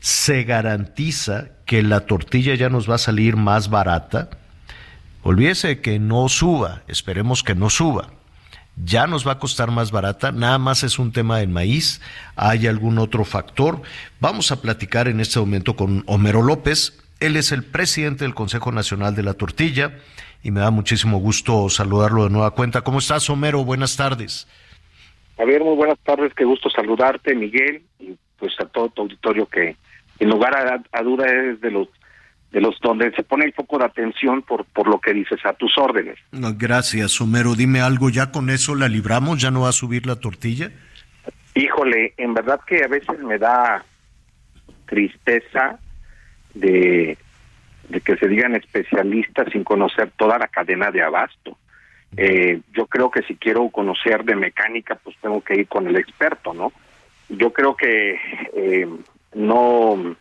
se garantiza que la tortilla ya nos va a salir más barata. Olvídese que no suba, esperemos que no suba. Ya nos va a costar más barata, nada más es un tema del maíz, hay algún otro factor. Vamos a platicar en este momento con Homero López, él es el presidente del Consejo Nacional de la Tortilla y me da muchísimo gusto saludarlo de nueva cuenta. ¿Cómo estás, Homero? Buenas tardes.
Javier, muy buenas tardes, qué gusto saludarte, Miguel, y pues a todo tu auditorio que en lugar a, duda es de los de los donde se pone el foco de atención por por lo que dices a tus órdenes.
gracias, Homero. Dime algo, ¿ya con eso la libramos? ¿Ya no va a subir la tortilla?
Híjole, en verdad que a veces me da tristeza de, de que se digan especialistas sin conocer toda la cadena de abasto. Eh, yo creo que si quiero conocer de mecánica, pues tengo que ir con el experto, ¿no? Yo creo que eh, no,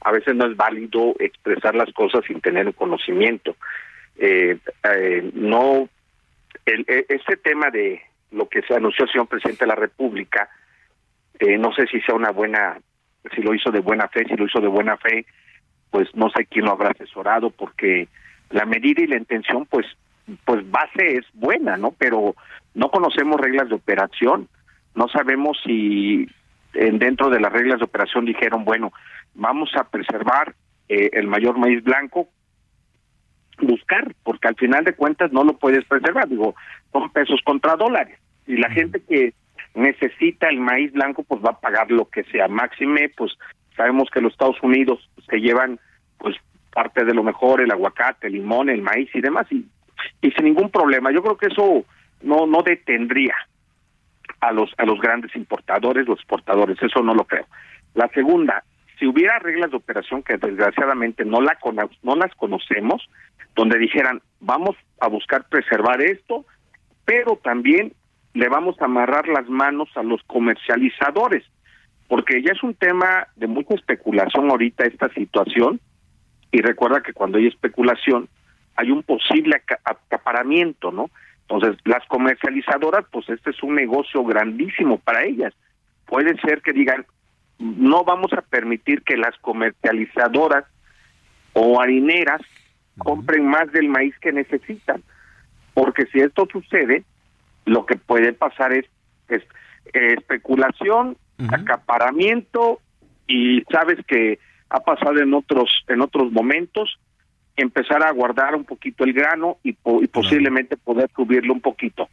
a veces no es válido expresar las cosas sin tener conocimiento. Eh, no, el, e, este tema de, lo que se anunció el señor presidente de la República, eh, no sé si sea una buena, si lo hizo de buena fe, si lo hizo de buena fe, pues no sé quién lo habrá asesorado, porque la medida y la intención, pues, pues base es buena, ¿no? Pero no conocemos reglas de operación, no sabemos si dentro de las reglas de operación dijeron, bueno, vamos a preservar eh, el mayor maíz blanco, buscar, porque al final de cuentas no lo puedes preservar, digo, son pesos contra dólares, y la gente que necesita el maíz blanco, pues va a pagar lo que sea. Máxime, pues sabemos que los Estados Unidos se llevan, pues parte de lo mejor, el aguacate, el limón, el maíz y demás, y, y sin ningún problema. Yo creo que eso no, no detendría a los, a los grandes importadores, los exportadores, eso no lo creo. La segunda, si hubiera reglas de operación que desgraciadamente no, la no las conocemos, donde dijeran, vamos a buscar preservar esto, pero también le vamos a amarrar las manos a los comercializadores, porque ya es un tema de mucha especulación ahorita esta situación, y recuerda que cuando hay especulación hay un posible acaparamiento, ¿no? Entonces, las comercializadoras, pues este es un negocio grandísimo para ellas. Puede ser que digan, no vamos a permitir que las comercializadoras o harineras compren más del maíz que necesitan, porque si esto sucede, lo que puede pasar es, es especulación, acaparamiento y sabes que ha pasado en otros en otros momentos empezar a guardar un poquito el grano y, posiblemente poder subirlo un poquito.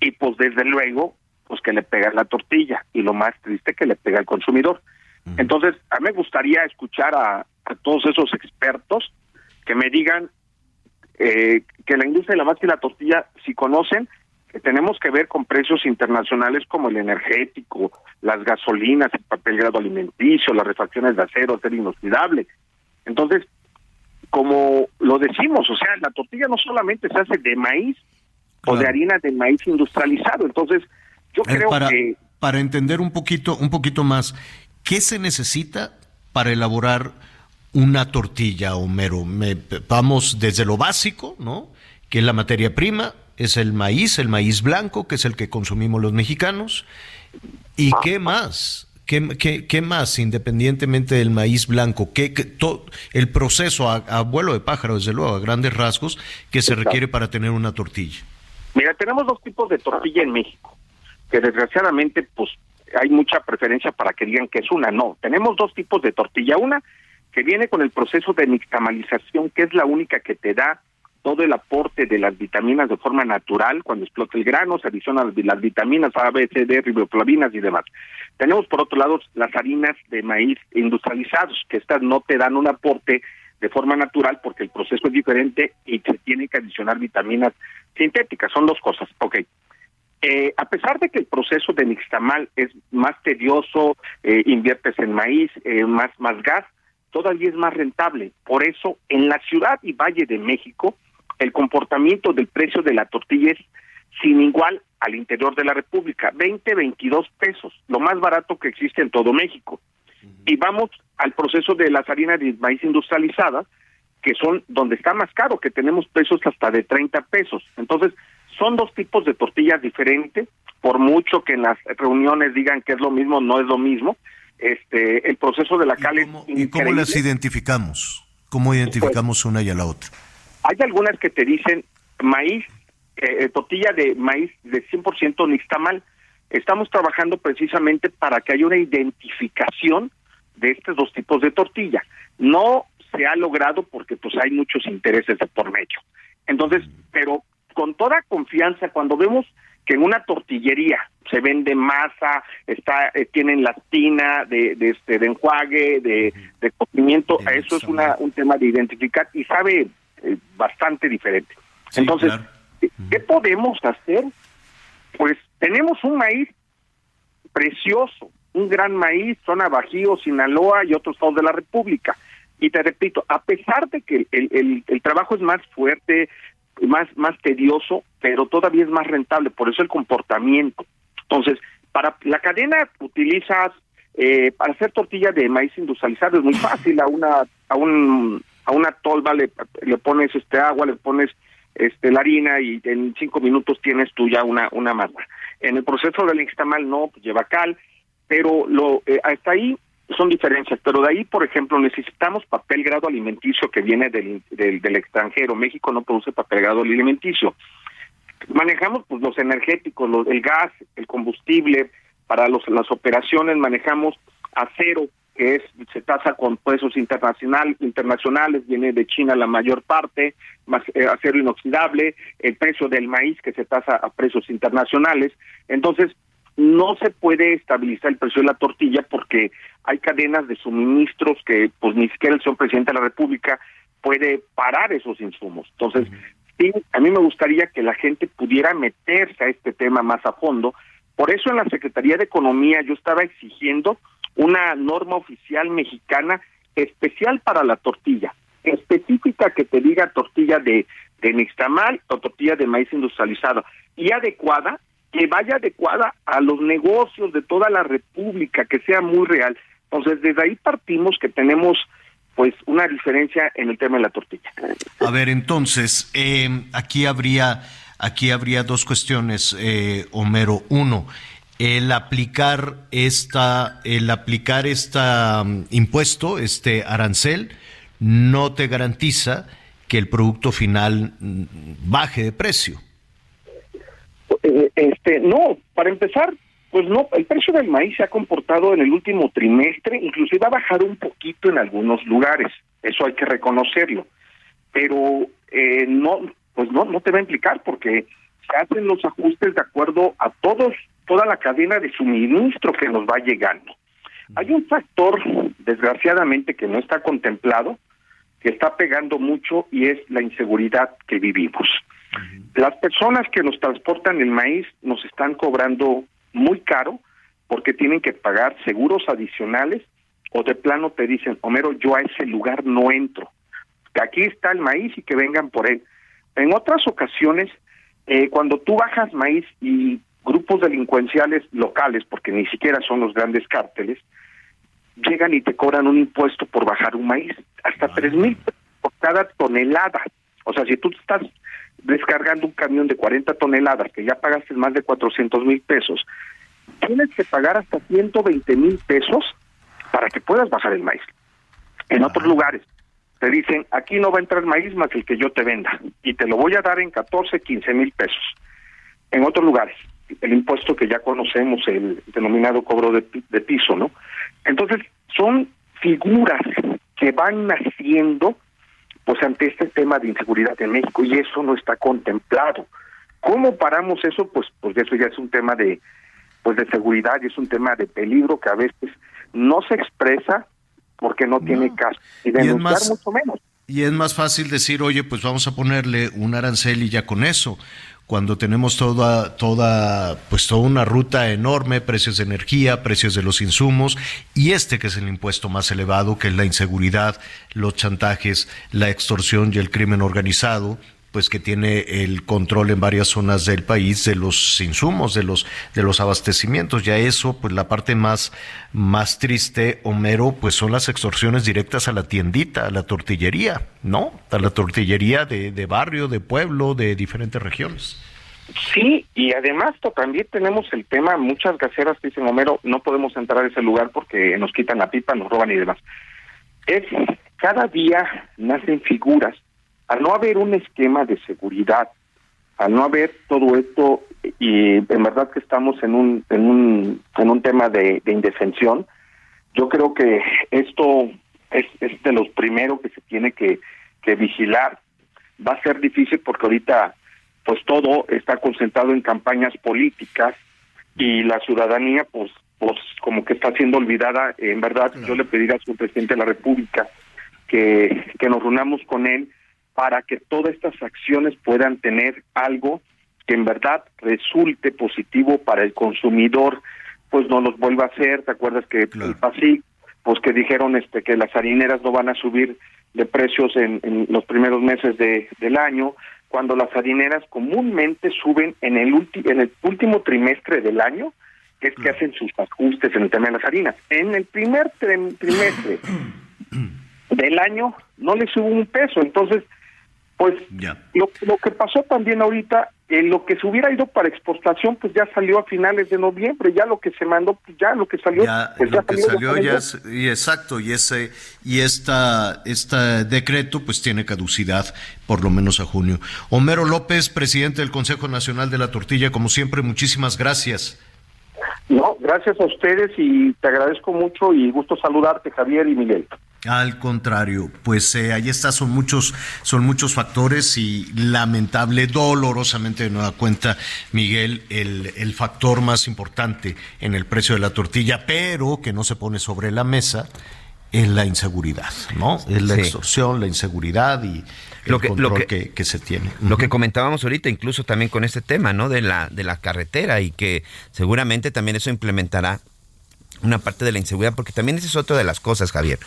Y pues desde luego pues que le pega la tortilla y lo más triste que le pega al consumidor. Entonces a mí me gustaría escuchar a, todos esos expertos que me digan eh, que la industria de la masa y la tortilla si conocen que tenemos que ver con precios internacionales como el energético, las gasolinas, el papel grado alimenticio, las refacciones de acero, acero inoxidable. Entonces, como lo decimos, o sea, la tortilla no solamente se hace de maíz o de harina de maíz industrializado. Entonces, yo
eh,
creo
para,
que
para entender un poquito un poquito más, ¿qué se necesita para elaborar una tortilla, Homero? Me, vamos desde lo básico, ¿no? Que es la materia prima, es el maíz, el maíz blanco, que es el que consumimos los mexicanos. ¿Y qué más? ¿Qué, qué, más, independientemente del maíz blanco? ¿Qué, todo, el proceso a, vuelo de pájaro, desde luego, a grandes rasgos, que se requiere para tener una tortilla?
Mira, tenemos dos tipos de tortilla en México, que desgraciadamente, pues, hay mucha preferencia para que digan que es una. No, tenemos dos tipos de tortilla. Una que viene con el proceso de nixtamalización, que es la única que te da todo el aporte de las vitaminas de forma natural, cuando explota el grano, se adicionan las vitaminas A, B, C, D, riboflavinas y demás. Tenemos por otro lado las harinas de maíz industrializados, que estas no te dan un aporte de forma natural porque el proceso es diferente y se tienen que adicionar vitaminas sintéticas. Son dos cosas. Ok. Eh, a pesar de que el proceso de nixtamal es más tedioso, eh, inviertes en maíz, eh, más, más gas, todavía es más rentable. Por eso, en la ciudad y Valle de México, el comportamiento del precio de la tortilla es sin igual al interior de la República, 20, 22 pesos, lo más barato que existe en todo México. Y vamos al proceso de las harinas de maíz industrializadas, que son donde está más caro, que tenemos precios hasta de 30 pesos. Entonces, son dos tipos de tortillas diferentes, por mucho que en las reuniones digan que es lo mismo, no es lo mismo. Este, el proceso de la cal
¿Y cómo las identificamos? ¿Cómo identificamos una y a la otra?
Hay algunas que te dicen maíz, eh, eh tortilla de maíz de 100% nixtamal. Estamos trabajando precisamente para que haya una identificación de estos dos tipos de tortilla. No se ha logrado porque pues hay muchos intereses de por medio. Entonces, pero con toda confianza, cuando vemos que en una tortillería se vende masa, está eh, tienen la tina de, de, este de enjuague, de, de cocimiento, eso es una, un tema de identificar y sabe eh, bastante diferente. Entonces, ¿qué podemos hacer? Pues tenemos un maíz precioso, un gran maíz, zona Bajío, Sinaloa y otros estados de la República. Y te repito, a pesar de que el, el, el trabajo es más fuerte, más, más tedioso, pero todavía es más rentable, por eso el comportamiento. Entonces, para la cadena utilizas, eh, para hacer tortilla de maíz industrializado es muy fácil, a una, a un a una tolva le, le pones este agua, le pones este la harina y en cinco minutos tienes tú ya una una masa. En el proceso del Ixtamal no, pues lleva cal, pero lo eh, hasta ahí son diferencias, pero de ahí, por ejemplo, necesitamos papel grado alimenticio que viene del, del, extranjero. México no produce papel grado alimenticio. Manejamos pues los energéticos, los, el gas, el combustible, para los, las operaciones manejamos acero, que es se tasa con precios internacional, internacionales, viene de China la mayor parte, más eh, acero inoxidable, el precio del maíz que se tasa a precios internacionales. Entonces, no se puede estabilizar el precio de la tortilla porque hay cadenas de suministros que pues ni siquiera el señor presidente de la República puede parar esos insumos. Entonces, sí, a mí me gustaría que la gente pudiera meterse a este tema más a fondo. Por eso en la Secretaría de Economía yo estaba exigiendo una norma oficial mexicana especial para la tortilla, específica que te diga tortilla de, de nixtamal o tortilla de maíz industrializado y adecuada, que vaya adecuada a los negocios de toda la República, que sea muy real. Entonces, desde ahí partimos que tenemos pues una diferencia en el tema de la tortilla.
A ver, entonces, eh, aquí habría aquí habría dos cuestiones, eh, Homero. Uno, el aplicar esta, el aplicar esta um, impuesto, este arancel, no te garantiza que el producto final mm, baje de precio.
Eh, este, no, para empezar, pues no, el precio del maíz se ha comportado en el último trimestre, inclusive ha bajado un poquito en algunos lugares, eso hay que reconocerlo, pero eh, no, pues no, no te va a implicar porque se hacen los ajustes de acuerdo a todos toda la cadena de suministro que nos va llegando. Hay un factor, desgraciadamente, que no está contemplado, que está pegando mucho y es la inseguridad que vivimos. Las personas que nos transportan el maíz nos están cobrando muy caro porque tienen que pagar seguros adicionales o de plano te dicen, Homero, yo a ese lugar no entro. Aquí está el maíz y que vengan por él. En otras ocasiones, eh, cuando tú bajas maíz y grupos delincuenciales locales, porque ni siquiera son los grandes cárteles, llegan y te cobran un impuesto por bajar un maíz, hasta tres mil por cada tonelada. O sea, si tú estás descargando un camión de 40 toneladas, que ya pagaste más de 400 mil pesos, tienes que pagar hasta 120 mil pesos para que puedas bajar el maíz. En otros lugares te dicen, aquí no va a entrar maíz más el que yo te venda, y te lo voy a dar en 14, 15 mil pesos. En otros lugares, el impuesto que ya conocemos, el denominado cobro de, piso, ¿no? Entonces, son figuras que van naciendo pues ante este tema de inseguridad en México y eso no está contemplado. ¿Cómo paramos eso? Pues pues eso ya es un tema de pues de seguridad y es un tema de peligro que a veces no se expresa porque no, tiene caso y denunciar mucho menos.
Y es más fácil decir, oye, pues vamos a ponerle un arancel y ya con eso cuando tenemos toda, toda, pues toda una ruta enorme, precios de energía, precios de los insumos, y este que es el impuesto más elevado, que es la inseguridad, los chantajes, la extorsión y el crimen organizado, pues que tiene el control en varias zonas del país de los insumos, de los de los abastecimientos. Ya eso, pues la parte más más triste, Homero, pues son las extorsiones directas a la tiendita, a la tortillería, ¿no? A la tortillería de, de barrio, de pueblo, de diferentes regiones.
Sí, y además también tenemos el tema, muchas gaseras dicen, Homero, no podemos entrar a ese lugar porque nos quitan la pipa, nos roban y demás. Es, cada día nacen figuras al no haber un esquema de seguridad, al no haber todo esto, y en verdad que estamos en un, en un, en un tema de, indefensión, yo creo que esto es, es de los primeros que se tiene que, que vigilar. Va a ser difícil porque ahorita pues todo está concentrado en campañas políticas y la ciudadanía pues pues como que está siendo olvidada en verdad yo le pediría a su presidente de la república que, que nos reunamos con él para que todas estas acciones puedan tener algo que en verdad resulte positivo para el consumidor, pues no los vuelva a hacer. ¿Te acuerdas que el PASIC, pues que dijeron este que las harineras no van a subir de precios en, los primeros meses de, del año, cuando las harineras comúnmente suben en el, en el último trimestre del año, que es que hacen sus ajustes en el tema de las harinas. En el primer trimestre <coughs> del año no le sube un peso, entonces pues lo, lo que pasó también ahorita eh, lo que se hubiera ido para exportación, pues ya salió a finales de noviembre, ya lo que se mandó, pues ya lo que salió,
ya,
pues
lo que salió ya, y exacto, y ese y esta este decreto pues tiene caducidad por lo menos a junio. Homero López, presidente del Consejo Nacional de la Tortilla, como siempre, muchísimas gracias.
No, gracias a ustedes y te agradezco mucho y gusto saludarte, Javier y Miguel.
Al contrario, pues eh, ahí está, son muchos, son muchos factores y lamentable, dolorosamente de nueva cuenta, Miguel, el, el factor más importante en el precio de la tortilla, pero que no se pone sobre la mesa, es la inseguridad, ¿no? Es la extorsión, la inseguridad y el
lo que,
control
lo que,
que, que se tiene.
Lo que comentábamos ahorita, incluso también con este tema, ¿no? De la, de la carretera y que seguramente también eso implementará una parte de la inseguridad, porque también esa es otra de las cosas, Javier.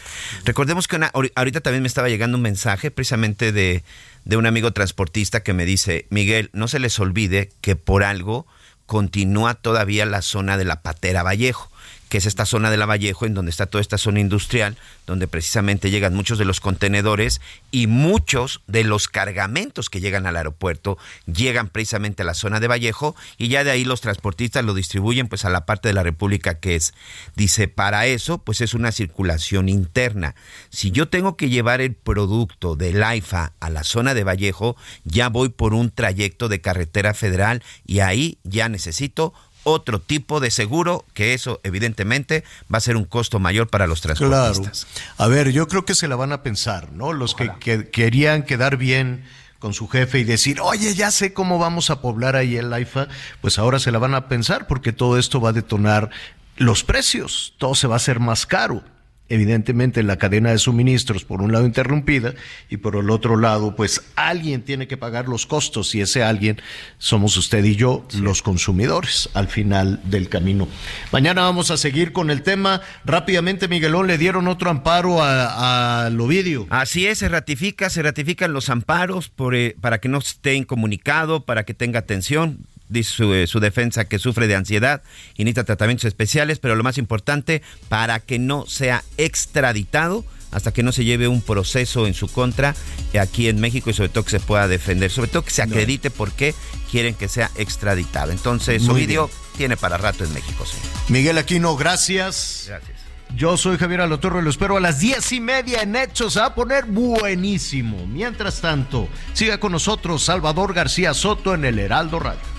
Recordemos que una, ahorita también me estaba llegando un mensaje precisamente de, de un amigo transportista que me dice, Miguel, no se les olvide que por algo continúa todavía la zona de la Patera Vallejo que es esta zona de la Vallejo, en donde está toda esta zona industrial, donde precisamente llegan muchos de los contenedores y muchos de los cargamentos que llegan al aeropuerto llegan precisamente a la zona de Vallejo y ya de ahí los transportistas lo distribuyen pues a la parte de la República que es. Dice, para eso pues es una circulación interna. Si yo tengo que llevar el producto del AIFA a la zona de Vallejo, ya voy por un trayecto de carretera federal y ahí ya necesito otro tipo de seguro, que eso evidentemente va a ser un costo mayor para los transportistas.
Claro. A ver, yo creo que se la van a pensar, ¿no? Los que, que, querían quedar bien con su jefe y decir, oye, ya sé cómo vamos a poblar ahí el AIFA, pues ahora se la van a pensar porque todo esto va a detonar los precios, todo se va a hacer más caro evidentemente la cadena de suministros por un lado interrumpida y por el otro lado pues alguien tiene que pagar los costos y ese alguien somos usted y yo los consumidores al final del camino. Mañana vamos a seguir con el tema. Rápidamente Miguelón le dieron otro amparo al Ovidio.
Así es, se ratifica, se ratifican los amparos por, eh, para que no esté incomunicado, para que tenga atención dice su, eh, su, defensa que sufre de ansiedad y necesita tratamientos especiales, pero lo más importante, para que no sea extraditado hasta que no se lleve un proceso en su contra aquí en México y sobre todo que se pueda defender, sobre todo que se acredite por qué quieren que sea extraditado. Entonces, su vídeo tiene para rato en México, sí.
Miguel Aquino, gracias.
Gracias.
Yo soy Javier Alotorro y lo espero a las diez y media en Hechos. Se va a poner buenísimo. Mientras tanto, siga con nosotros Salvador García Soto en el Heraldo Radio.